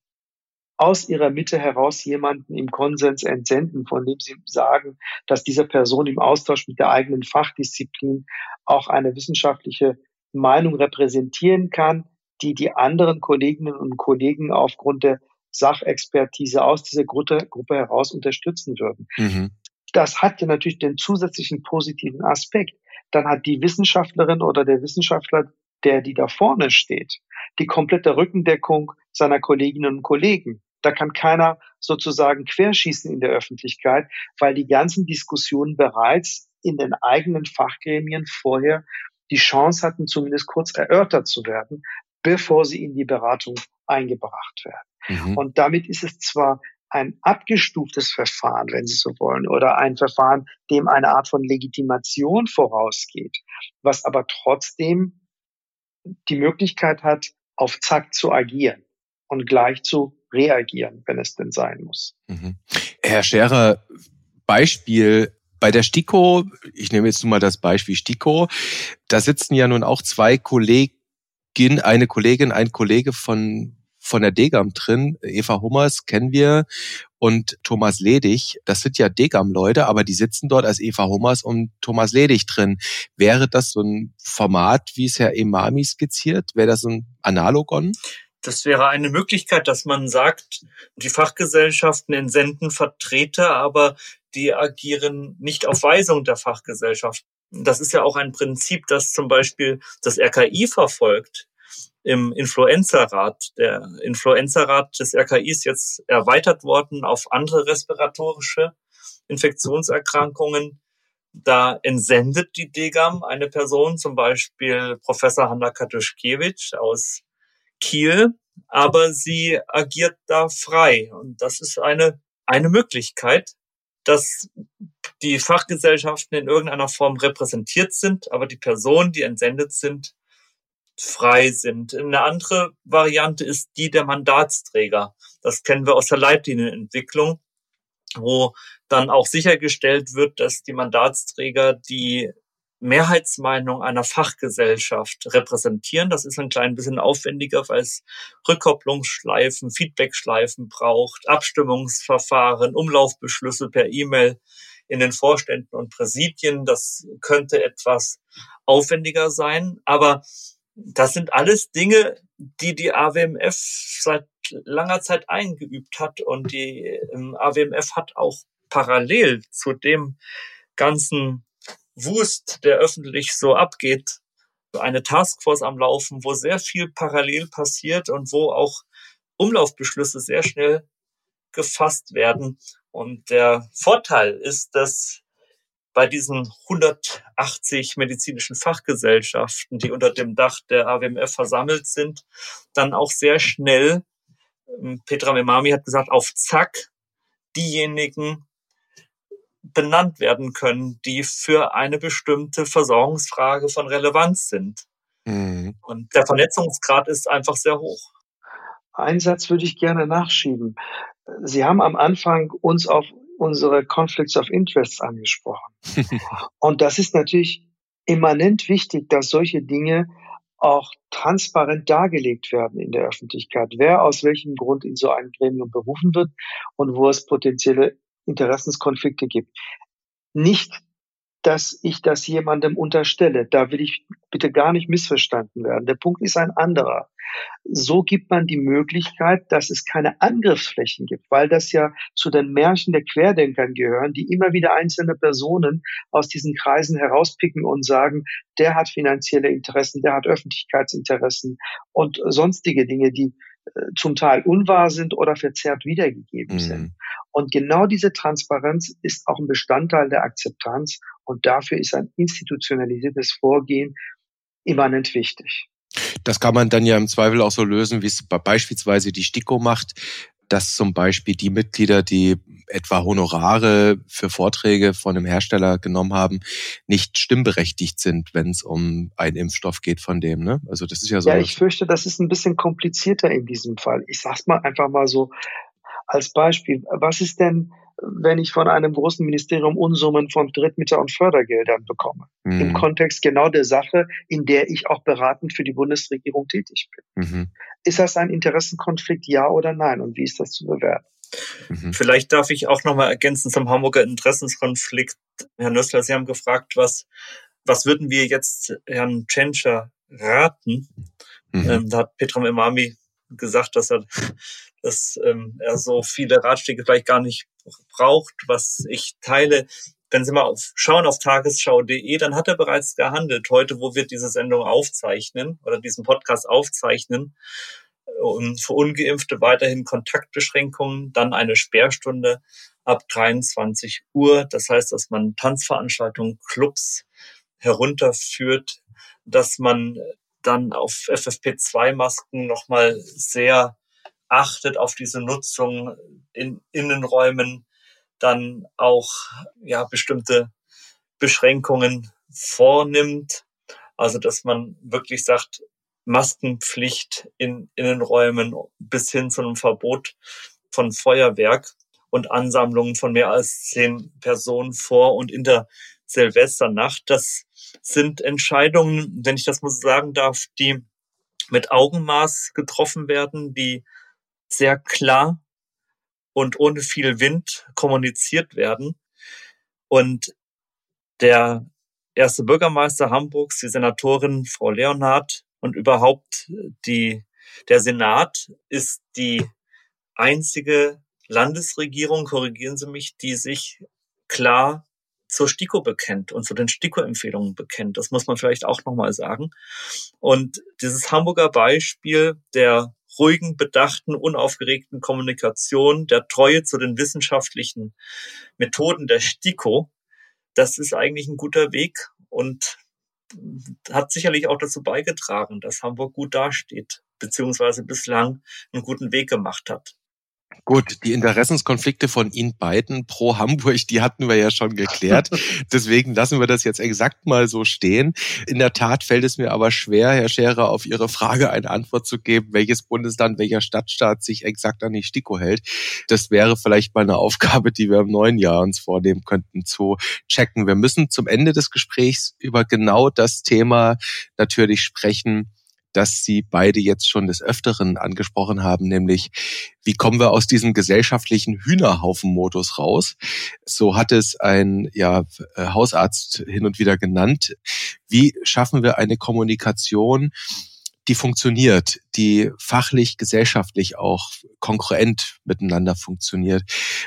aus ihrer Mitte heraus jemanden im Konsens entsenden, von dem sie sagen, dass diese Person im Austausch mit der eigenen Fachdisziplin auch eine wissenschaftliche Meinung repräsentieren kann, die die anderen Kolleginnen und Kollegen aufgrund der Sachexpertise aus dieser Gruppe, Gruppe heraus unterstützen würden. Mhm. Das hat ja natürlich den zusätzlichen positiven Aspekt. Dann hat die Wissenschaftlerin oder der Wissenschaftler, der die da vorne steht, die komplette Rückendeckung seiner Kolleginnen und Kollegen. Da kann keiner sozusagen querschießen in der Öffentlichkeit, weil die ganzen Diskussionen bereits in den eigenen Fachgremien vorher die Chance hatten, zumindest kurz erörtert zu werden, bevor sie in die Beratung eingebracht werden. Mhm. Und damit ist es zwar ein abgestuftes Verfahren, wenn Sie so wollen, oder ein Verfahren, dem eine Art von Legitimation vorausgeht, was aber trotzdem die Möglichkeit hat, auf Zack zu agieren und gleich zu reagieren, wenn es denn sein muss. Mhm. Herr Scherer, Beispiel bei der STIKO, ich nehme jetzt nur mal das Beispiel STIKO, da sitzen ja nun auch zwei Kollegen, eine Kollegin, ein Kollege von von der Degam drin. Eva Hummers kennen wir und Thomas Ledig. Das sind ja Degam-Leute, aber die sitzen dort als Eva Hummers und Thomas Ledig drin. Wäre das so ein Format, wie es Herr Emami skizziert? Wäre das ein Analogon? Das wäre eine Möglichkeit, dass man sagt, die Fachgesellschaften entsenden Vertreter, aber die agieren nicht auf Weisung der Fachgesellschaft. Das ist ja auch ein Prinzip, das zum Beispiel das RKI verfolgt im Influenzarat. Der Influenzarat des RKI ist jetzt erweitert worden auf andere respiratorische Infektionserkrankungen. Da entsendet die DGAM eine Person, zum Beispiel Professor Hanna Katuschkiewicz aus Kiel, aber sie agiert da frei. Und das ist eine, eine Möglichkeit, dass die Fachgesellschaften in irgendeiner Form repräsentiert sind, aber die Personen, die entsendet sind, frei sind. Eine andere Variante ist die der Mandatsträger. Das kennen wir aus der Leitlinienentwicklung, wo dann auch sichergestellt wird, dass die Mandatsträger die Mehrheitsmeinung einer Fachgesellschaft repräsentieren. Das ist ein klein bisschen aufwendiger, weil es Rückkopplungsschleifen, Feedbackschleifen braucht, Abstimmungsverfahren, Umlaufbeschlüsse per E-Mail in den Vorständen und Präsidien. Das könnte etwas aufwendiger sein, aber das sind alles Dinge, die die AWMF seit langer Zeit eingeübt hat und die ähm, AWMF hat auch parallel zu dem ganzen Wust, der öffentlich so abgeht, eine Taskforce am Laufen, wo sehr viel parallel passiert und wo auch Umlaufbeschlüsse sehr schnell gefasst werden. Und der Vorteil ist, dass bei diesen 180 medizinischen Fachgesellschaften, die unter dem Dach der AWMF versammelt sind, dann auch sehr schnell, ähm, Petra Memami hat gesagt, auf Zack diejenigen benannt werden können, die für eine bestimmte Versorgungsfrage von Relevanz sind. Mhm. Und der Vernetzungsgrad ist einfach sehr hoch. Einen Satz würde ich gerne nachschieben. Sie haben am Anfang uns auf unsere Conflicts of Interests angesprochen. *laughs* Und das ist natürlich immanent wichtig, dass solche Dinge auch transparent dargelegt werden in der Öffentlichkeit, wer aus welchem Grund in so ein Gremium berufen wird und wo es potenzielle Interessenskonflikte gibt. Nicht, dass ich das jemandem unterstelle. Da will ich bitte gar nicht missverstanden werden. Der Punkt ist ein anderer. So gibt man die Möglichkeit, dass es keine Angriffsflächen gibt, weil das ja zu den Märchen der Querdenkern gehören, die immer wieder einzelne Personen aus diesen Kreisen herauspicken und sagen, der hat finanzielle Interessen, der hat Öffentlichkeitsinteressen und sonstige Dinge, die äh, zum Teil unwahr sind oder verzerrt wiedergegeben mhm. sind. Und genau diese Transparenz ist auch ein Bestandteil der Akzeptanz und dafür ist ein institutionalisiertes Vorgehen immanent wichtig. Das kann man dann ja im Zweifel auch so lösen, wie es beispielsweise die STIKO macht, dass zum Beispiel die Mitglieder, die etwa Honorare für Vorträge von einem Hersteller genommen haben, nicht stimmberechtigt sind, wenn es um einen Impfstoff geht von dem. Ne? Also das ist ja so. Ja, ich fürchte, das ist ein bisschen komplizierter in diesem Fall. Ich sag's mal einfach mal so. Als Beispiel, was ist denn, wenn ich von einem großen Ministerium Unsummen von Drittmittel- und Fördergeldern bekomme? Mhm. Im Kontext genau der Sache, in der ich auch beratend für die Bundesregierung tätig bin. Mhm. Ist das ein Interessenkonflikt, ja oder nein? Und wie ist das zu bewerten? Mhm. Vielleicht darf ich auch nochmal ergänzen zum Hamburger Interessenskonflikt. Herr Nössler, Sie haben gefragt, was, was würden wir jetzt Herrn Tschentscher raten? Mhm. Ähm, da hat Petram Imami gesagt, dass er, dass ähm, er so viele Ratschläge vielleicht gar nicht braucht, was ich teile. Wenn Sie mal auf, schauen auf tagesschau.de, dann hat er bereits gehandelt. Heute, wo wir diese Sendung aufzeichnen oder diesen Podcast aufzeichnen, und für Ungeimpfte weiterhin Kontaktbeschränkungen, dann eine Sperrstunde ab 23 Uhr. Das heißt, dass man Tanzveranstaltungen, Clubs herunterführt, dass man dann auf FFP2-Masken nochmal sehr achtet auf diese Nutzung in Innenräumen, dann auch ja bestimmte Beschränkungen vornimmt. Also dass man wirklich sagt, Maskenpflicht in Innenräumen bis hin zu einem Verbot von Feuerwerk und Ansammlungen von mehr als zehn Personen vor und in der Silvesternacht. Das sind Entscheidungen, wenn ich das mal sagen darf, die mit Augenmaß getroffen werden, die sehr klar und ohne viel Wind kommuniziert werden. Und der erste Bürgermeister Hamburgs, die Senatorin Frau Leonhardt, und überhaupt die, der Senat ist die einzige Landesregierung, korrigieren Sie mich, die sich klar zur STIKO bekennt und zu den STIKO-Empfehlungen bekennt. Das muss man vielleicht auch nochmal sagen. Und dieses Hamburger Beispiel der ruhigen, bedachten, unaufgeregten Kommunikation, der Treue zu den wissenschaftlichen Methoden der STIKO, das ist eigentlich ein guter Weg. Und hat sicherlich auch dazu beigetragen, dass Hamburg gut dasteht, beziehungsweise bislang einen guten Weg gemacht hat. Gut, die Interessenskonflikte von Ihnen beiden pro Hamburg, die hatten wir ja schon geklärt. *laughs* Deswegen lassen wir das jetzt exakt mal so stehen. In der Tat fällt es mir aber schwer, Herr Scherer, auf Ihre Frage eine Antwort zu geben, welches Bundesland, welcher Stadtstaat sich exakt an die STIKO hält. Das wäre vielleicht mal eine Aufgabe, die wir im neuen Jahr uns vornehmen könnten zu checken. Wir müssen zum Ende des Gesprächs über genau das Thema natürlich sprechen, das Sie beide jetzt schon des Öfteren angesprochen haben, nämlich wie kommen wir aus diesem gesellschaftlichen Hühnerhaufen-Modus raus? So hat es ein ja, äh, Hausarzt hin und wieder genannt. Wie schaffen wir eine Kommunikation, die funktioniert, die fachlich, gesellschaftlich auch konkurrent miteinander funktioniert.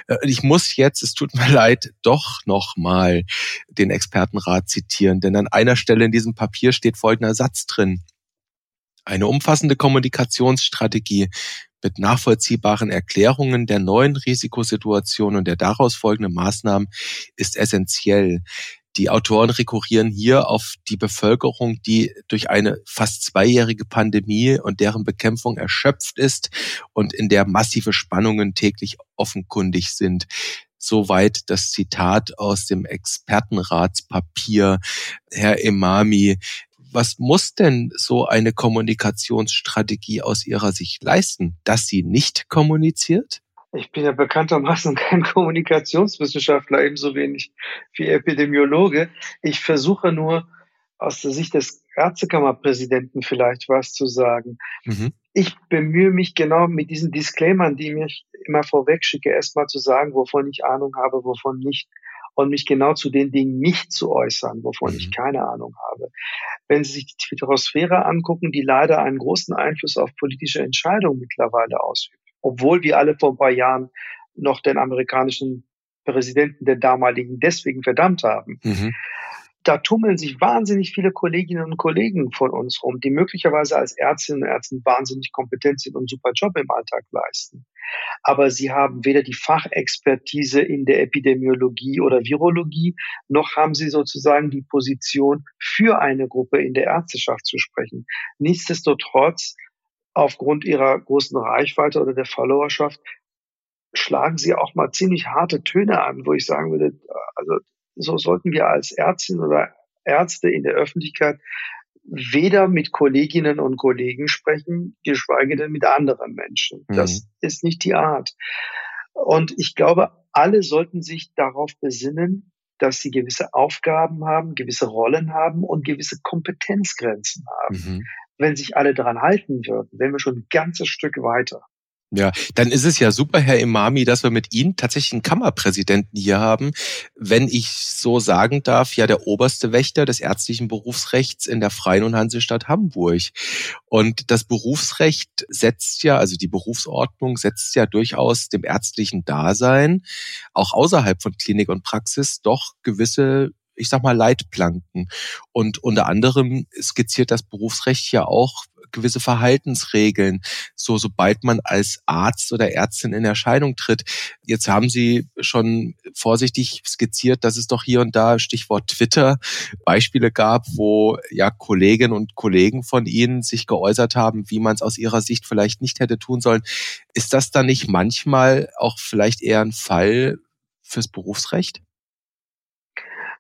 Äh, ich muss jetzt, es tut mir *laughs* leid, doch noch mal den Expertenrat zitieren, denn an einer Stelle in diesem Papier steht folgender Satz drin. Eine umfassende Kommunikationsstrategie mit nachvollziehbaren Erklärungen der neuen Risikosituation und der daraus folgenden Maßnahmen ist essentiell. Die Autoren rekurrieren hier auf die Bevölkerung, die durch eine fast zweijährige Pandemie und deren Bekämpfung erschöpft ist und in der massive Spannungen täglich offenkundig sind. Soweit das Zitat aus dem Expertenratspapier. Herr Emami, was muss denn so eine Kommunikationsstrategie aus Ihrer Sicht leisten, dass sie nicht kommuniziert? Ich bin ja bekanntermaßen *laughs* kein Kommunikationswissenschaftler, ebenso wenig wie Epidemiologe. Ich versuche nur aus der Sicht des Ärztekammerpräsidenten vielleicht was zu sagen. Mhm. Ich bemühe mich genau mit diesen Disclaimern, die ich immer vorweg schicke, erstmal zu sagen, wovon ich Ahnung habe, wovon nicht und mich genau zu den Dingen nicht zu äußern, wovon mhm. ich keine Ahnung habe. Wenn Sie sich die Twitterosphäre angucken, die leider einen großen Einfluss auf politische Entscheidungen mittlerweile ausübt, obwohl wir alle vor ein paar Jahren noch den amerikanischen Präsidenten der damaligen deswegen verdammt haben. Mhm da tummeln sich wahnsinnig viele Kolleginnen und Kollegen von uns rum, die möglicherweise als Ärztinnen und Ärzte wahnsinnig kompetent sind und einen super Job im Alltag leisten. Aber sie haben weder die Fachexpertise in der Epidemiologie oder Virologie, noch haben sie sozusagen die Position, für eine Gruppe in der Ärzteschaft zu sprechen. Nichtsdestotrotz, aufgrund ihrer großen Reichweite oder der Followerschaft, schlagen sie auch mal ziemlich harte Töne an, wo ich sagen würde, also so sollten wir als Ärztin oder Ärzte in der Öffentlichkeit weder mit Kolleginnen und Kollegen sprechen, geschweige denn mit anderen Menschen. Mhm. Das ist nicht die Art. Und ich glaube, alle sollten sich darauf besinnen, dass sie gewisse Aufgaben haben, gewisse Rollen haben und gewisse Kompetenzgrenzen haben. Mhm. Wenn sich alle daran halten würden, wären wir schon ein ganzes Stück weiter. Ja, dann ist es ja super, Herr Imami, dass wir mit Ihnen tatsächlich einen Kammerpräsidenten hier haben. Wenn ich so sagen darf, ja der oberste Wächter des ärztlichen Berufsrechts in der Freien und Hansestadt Hamburg. Und das Berufsrecht setzt ja, also die Berufsordnung setzt ja durchaus dem ärztlichen Dasein, auch außerhalb von Klinik und Praxis, doch gewisse ich sag mal, Leitplanken. Und unter anderem skizziert das Berufsrecht ja auch gewisse Verhaltensregeln, so sobald man als Arzt oder Ärztin in Erscheinung tritt. Jetzt haben Sie schon vorsichtig skizziert, dass es doch hier und da Stichwort Twitter Beispiele gab, wo ja Kolleginnen und Kollegen von Ihnen sich geäußert haben, wie man es aus ihrer Sicht vielleicht nicht hätte tun sollen. Ist das dann nicht manchmal auch vielleicht eher ein Fall fürs Berufsrecht?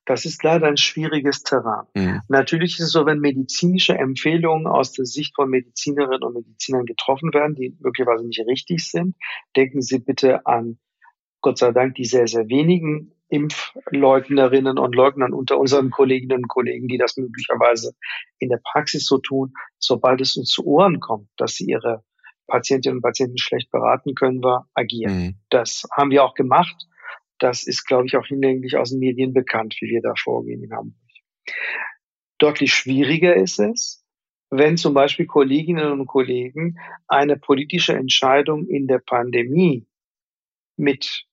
Das ist leider ein schwieriges Terrain. Mhm. Natürlich ist es so, wenn medizinische Empfehlungen aus der Sicht von Medizinerinnen und Medizinern getroffen werden, die möglicherweise nicht richtig sind, denken Sie bitte an, Gott sei Dank, die sehr, sehr wenigen Impfleugnerinnen und Leugnern unter unseren Kolleginnen und Kollegen, die das möglicherweise in der Praxis so tun. Sobald es uns zu Ohren kommt, dass sie ihre Patientinnen und Patienten schlecht beraten können, wir agieren. Mhm. Das haben wir auch gemacht. Das ist, glaube ich, auch hinlänglich aus den Medien bekannt, wie wir da vorgehen in Hamburg. Deutlich schwieriger ist es, wenn zum Beispiel Kolleginnen und Kollegen eine politische Entscheidung in der Pandemie mit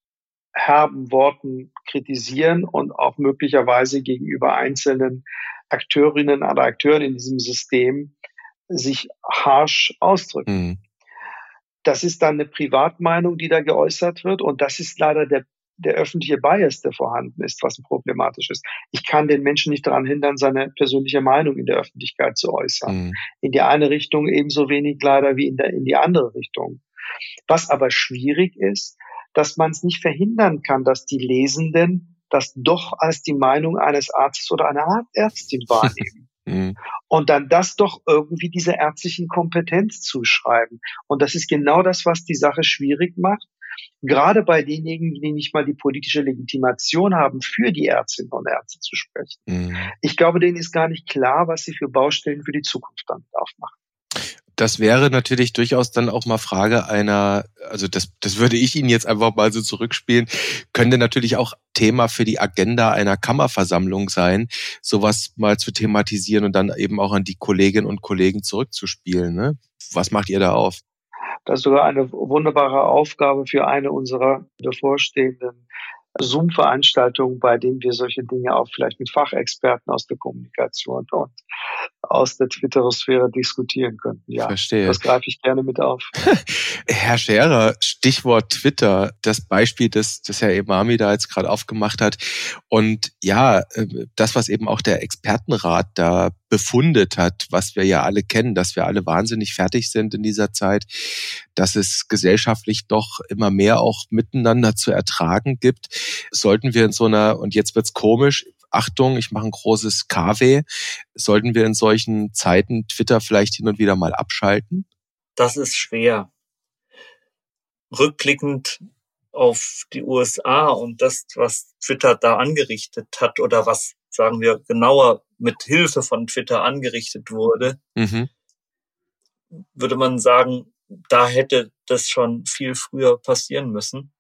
herben Worten kritisieren und auch möglicherweise gegenüber einzelnen Akteurinnen oder Akteuren in diesem System sich harsh ausdrücken. Mhm. Das ist dann eine Privatmeinung, die da geäußert wird. Und das ist leider der der öffentliche Bias, der vorhanden ist, was problematisch ist. Ich kann den Menschen nicht daran hindern, seine persönliche Meinung in der Öffentlichkeit zu äußern. Mhm. In die eine Richtung ebenso wenig leider wie in, der, in die andere Richtung. Was aber schwierig ist, dass man es nicht verhindern kann, dass die Lesenden das doch als die Meinung eines Arztes oder einer Ärztin *laughs* wahrnehmen. Mhm. Und dann das doch irgendwie dieser ärztlichen Kompetenz zuschreiben. Und das ist genau das, was die Sache schwierig macht, gerade bei denjenigen, die nicht mal die politische Legitimation haben, für die Ärztinnen und Ärzte zu sprechen. Mhm. Ich glaube, denen ist gar nicht klar, was sie für Baustellen für die Zukunft damit aufmachen. Das wäre natürlich durchaus dann auch mal Frage einer, also das, das würde ich Ihnen jetzt einfach mal so zurückspielen, könnte natürlich auch Thema für die Agenda einer Kammerversammlung sein, sowas mal zu thematisieren und dann eben auch an die Kolleginnen und Kollegen zurückzuspielen. Ne? Was macht ihr da auf? Das ist sogar eine wunderbare Aufgabe für eine unserer bevorstehenden Zoom-Veranstaltungen, bei denen wir solche Dinge auch vielleicht mit Fachexperten aus der Kommunikation und aus der Twitterosphäre diskutieren könnten. Ja, Verstehe. Das greife ich gerne mit auf. *laughs* Herr Scherer, Stichwort Twitter, das Beispiel, das, das Herr Emami da jetzt gerade aufgemacht hat. Und ja, äh, das, was eben auch der Expertenrat da befundet hat, was wir ja alle kennen, dass wir alle wahnsinnig fertig sind in dieser Zeit, dass es gesellschaftlich doch immer mehr auch miteinander zu ertragen gibt, sollten wir in so einer, und jetzt wird's komisch, Achtung, ich mache ein großes KW. Sollten wir in solchen Zeiten Twitter vielleicht hin und wieder mal abschalten? Das ist schwer. Rückblickend auf die USA und das, was Twitter da angerichtet hat oder was, sagen wir, genauer mit Hilfe von Twitter angerichtet wurde, mhm. würde man sagen, da hätte das schon viel früher passieren müssen.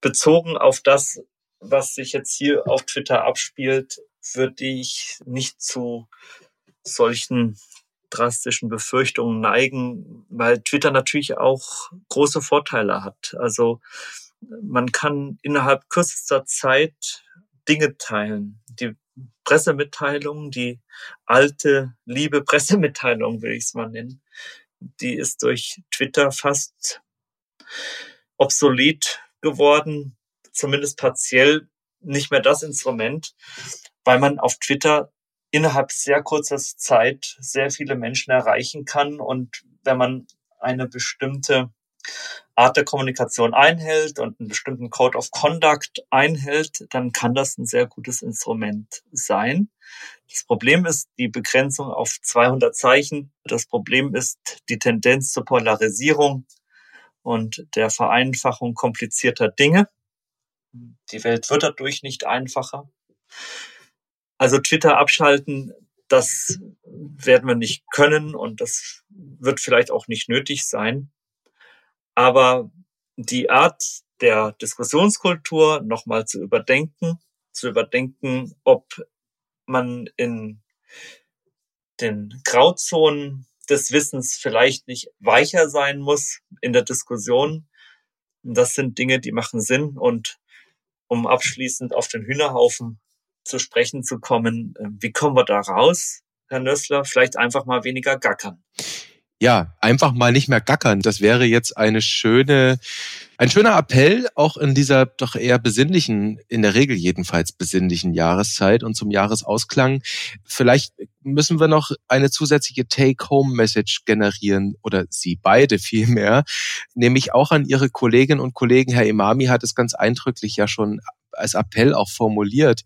Bezogen auf das, was sich jetzt hier auf Twitter abspielt, würde ich nicht zu solchen drastischen Befürchtungen neigen, weil Twitter natürlich auch große Vorteile hat. Also man kann innerhalb kürzester Zeit Dinge teilen. Die Pressemitteilung, die alte, liebe Pressemitteilung, will ich es mal nennen, die ist durch Twitter fast obsolet geworden zumindest partiell nicht mehr das Instrument, weil man auf Twitter innerhalb sehr kurzer Zeit sehr viele Menschen erreichen kann und wenn man eine bestimmte Art der Kommunikation einhält und einen bestimmten Code of Conduct einhält, dann kann das ein sehr gutes Instrument sein. Das Problem ist die Begrenzung auf 200 Zeichen. Das Problem ist die Tendenz zur Polarisierung und der Vereinfachung komplizierter Dinge. Die Welt wird dadurch nicht einfacher. Also Twitter abschalten, das werden wir nicht können und das wird vielleicht auch nicht nötig sein. Aber die Art der Diskussionskultur nochmal zu überdenken, zu überdenken, ob man in den Grauzonen des Wissens vielleicht nicht weicher sein muss in der Diskussion. Das sind Dinge, die machen Sinn. Und um abschließend auf den Hühnerhaufen zu sprechen zu kommen, äh, wie kommen wir da raus, Herr Nössler? Vielleicht einfach mal weniger gackern ja, einfach mal nicht mehr gackern. Das wäre jetzt eine schöne, ein schöner Appell auch in dieser doch eher besinnlichen, in der Regel jedenfalls besinnlichen Jahreszeit und zum Jahresausklang. Vielleicht müssen wir noch eine zusätzliche Take-Home-Message generieren oder Sie beide vielmehr, nämlich auch an Ihre Kolleginnen und Kollegen. Herr Imami hat es ganz eindrücklich ja schon als Appell auch formuliert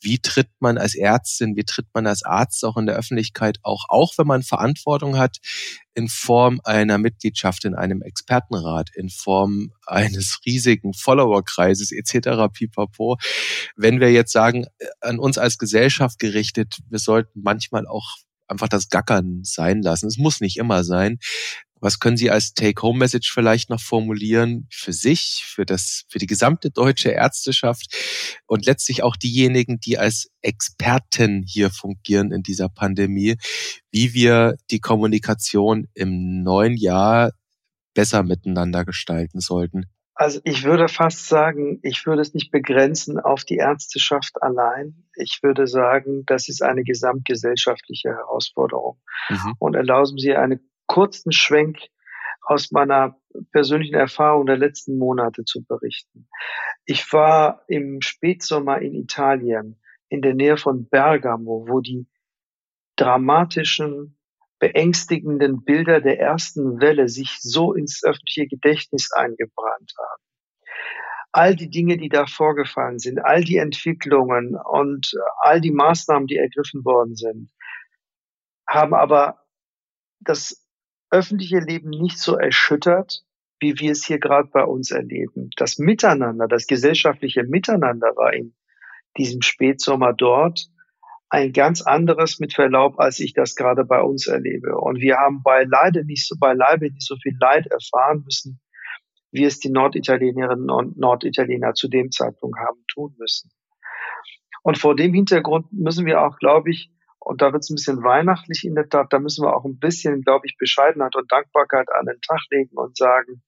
wie tritt man als Ärztin, wie tritt man als Arzt auch in der Öffentlichkeit auch, auch wenn man Verantwortung hat, in Form einer Mitgliedschaft in einem Expertenrat, in Form eines riesigen Followerkreises etc. pipapo. Wenn wir jetzt sagen, an uns als Gesellschaft gerichtet, wir sollten manchmal auch einfach das Gackern sein lassen. Es muss nicht immer sein. Was können Sie als Take-Home-Message vielleicht noch formulieren für sich, für das, für die gesamte deutsche Ärzteschaft und letztlich auch diejenigen, die als Experten hier fungieren in dieser Pandemie, wie wir die Kommunikation im neuen Jahr besser miteinander gestalten sollten? Also ich würde fast sagen, ich würde es nicht begrenzen auf die Ärzteschaft allein. Ich würde sagen, das ist eine gesamtgesellschaftliche Herausforderung. Mhm. Und erlauben Sie eine kurzen Schwenk aus meiner persönlichen Erfahrung der letzten Monate zu berichten. Ich war im Spätsommer in Italien, in der Nähe von Bergamo, wo die dramatischen, beängstigenden Bilder der ersten Welle sich so ins öffentliche Gedächtnis eingebrannt haben. All die Dinge, die da vorgefallen sind, all die Entwicklungen und all die Maßnahmen, die ergriffen worden sind, haben aber das öffentliche Leben nicht so erschüttert, wie wir es hier gerade bei uns erleben. Das Miteinander, das gesellschaftliche Miteinander war in diesem Spätsommer dort ein ganz anderes mit Verlaub, als ich das gerade bei uns erlebe. Und wir haben beileibe nicht so, beileibe nicht so viel Leid erfahren müssen, wie es die Norditalienerinnen und Norditaliener zu dem Zeitpunkt haben tun müssen. Und vor dem Hintergrund müssen wir auch, glaube ich, und da wird es ein bisschen weihnachtlich in der Tat. Da müssen wir auch ein bisschen, glaube ich, Bescheidenheit und Dankbarkeit an den Tag legen und sagen,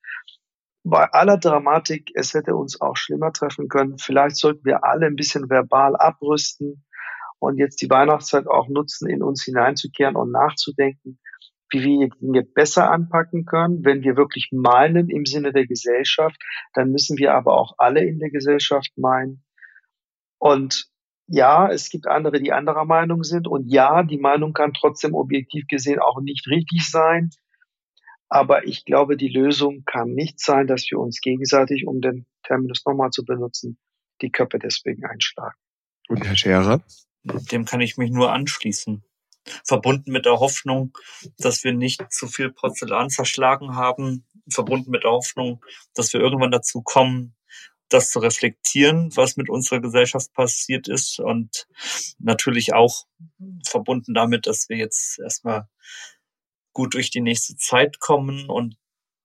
bei aller Dramatik, es hätte uns auch schlimmer treffen können. Vielleicht sollten wir alle ein bisschen verbal abrüsten und jetzt die Weihnachtszeit auch nutzen, in uns hineinzukehren und nachzudenken, wie wir Dinge besser anpacken können. Wenn wir wirklich meinen im Sinne der Gesellschaft, dann müssen wir aber auch alle in der Gesellschaft meinen. Und ja, es gibt andere, die anderer Meinung sind. Und ja, die Meinung kann trotzdem objektiv gesehen auch nicht richtig sein. Aber ich glaube, die Lösung kann nicht sein, dass wir uns gegenseitig, um den Terminus nochmal zu benutzen, die Köpfe deswegen einschlagen. Und Herr Scherer? Dem kann ich mich nur anschließen. Verbunden mit der Hoffnung, dass wir nicht zu viel Porzellan zerschlagen haben. Verbunden mit der Hoffnung, dass wir irgendwann dazu kommen, das zu reflektieren, was mit unserer Gesellschaft passiert ist und natürlich auch verbunden damit, dass wir jetzt erstmal gut durch die nächste Zeit kommen und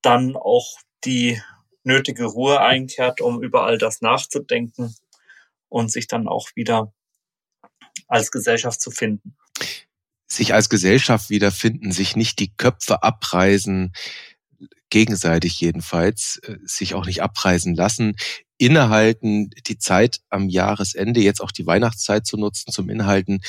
dann auch die nötige Ruhe einkehrt, um über all das nachzudenken und sich dann auch wieder als Gesellschaft zu finden. Sich als Gesellschaft wiederfinden, sich nicht die Köpfe abreißen, gegenseitig jedenfalls, äh, sich auch nicht abreißen lassen, innehalten, die Zeit am Jahresende, jetzt auch die Weihnachtszeit zu nutzen zum Inhalten,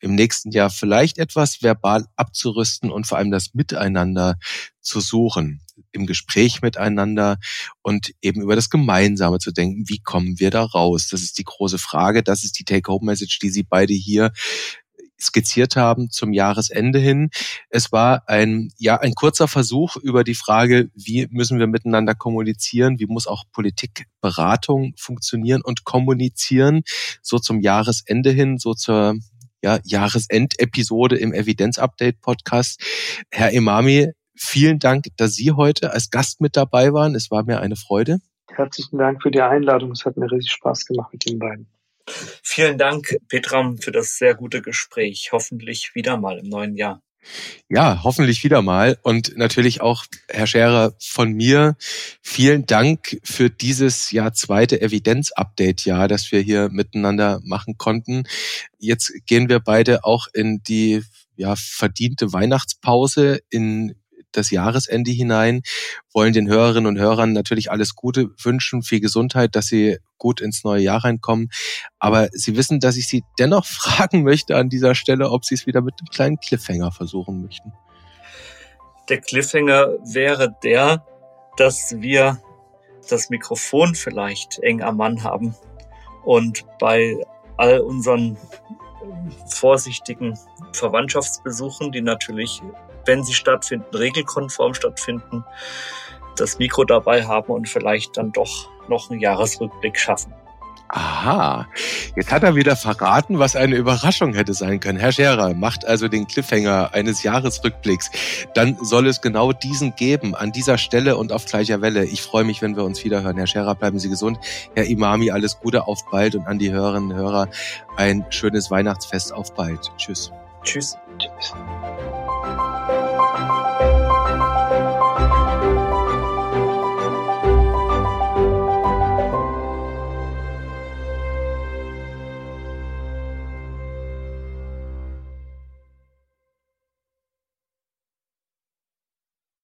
im nächsten Jahr vielleicht etwas verbal abzurüsten und vor allem das Miteinander zu suchen, im Gespräch miteinander und eben über das Gemeinsame zu denken. Wie kommen wir da raus? Das ist die große Frage. Das ist die Take-Home-Message, die Sie beide hier skizziert haben zum Jahresende hin. Es war ein, ja, ein kurzer Versuch über die Frage, wie müssen wir miteinander kommunizieren? Wie muss auch Politikberatung funktionieren und kommunizieren? So zum Jahresende hin, so zur ja, Jahresendepisode im Evidenz-Update-Podcast. Herr Imami, vielen Dank, dass Sie heute als Gast mit dabei waren. Es war mir eine Freude. Herzlichen Dank für die Einladung. Es hat mir riesig Spaß gemacht mit den beiden. Vielen Dank, Petram, für das sehr gute Gespräch. Hoffentlich wieder mal im neuen Jahr. Ja, hoffentlich wieder mal. Und natürlich auch, Herr Scherer, von mir vielen Dank für dieses Jahr zweite Evidenz-Update-Jahr, das wir hier miteinander machen konnten. Jetzt gehen wir beide auch in die ja, verdiente Weihnachtspause in das Jahresende hinein, wollen den Hörerinnen und Hörern natürlich alles Gute wünschen, viel Gesundheit, dass sie gut ins neue Jahr reinkommen. Aber Sie wissen, dass ich Sie dennoch *laughs* fragen möchte an dieser Stelle, ob Sie es wieder mit einem kleinen Cliffhanger versuchen möchten. Der Cliffhanger wäre der, dass wir das Mikrofon vielleicht eng am Mann haben und bei all unseren vorsichtigen Verwandtschaftsbesuchen, die natürlich wenn sie stattfinden, regelkonform stattfinden, das Mikro dabei haben und vielleicht dann doch noch einen Jahresrückblick schaffen. Aha, jetzt hat er wieder verraten, was eine Überraschung hätte sein können. Herr Scherer macht also den Cliffhanger eines Jahresrückblicks. Dann soll es genau diesen geben, an dieser Stelle und auf gleicher Welle. Ich freue mich, wenn wir uns wiederhören. Herr Scherer, bleiben Sie gesund. Herr Imami, alles Gute, auf bald. Und an die Hörerinnen und Hörer ein schönes Weihnachtsfest, auf bald. Tschüss. Tschüss. Tschüss.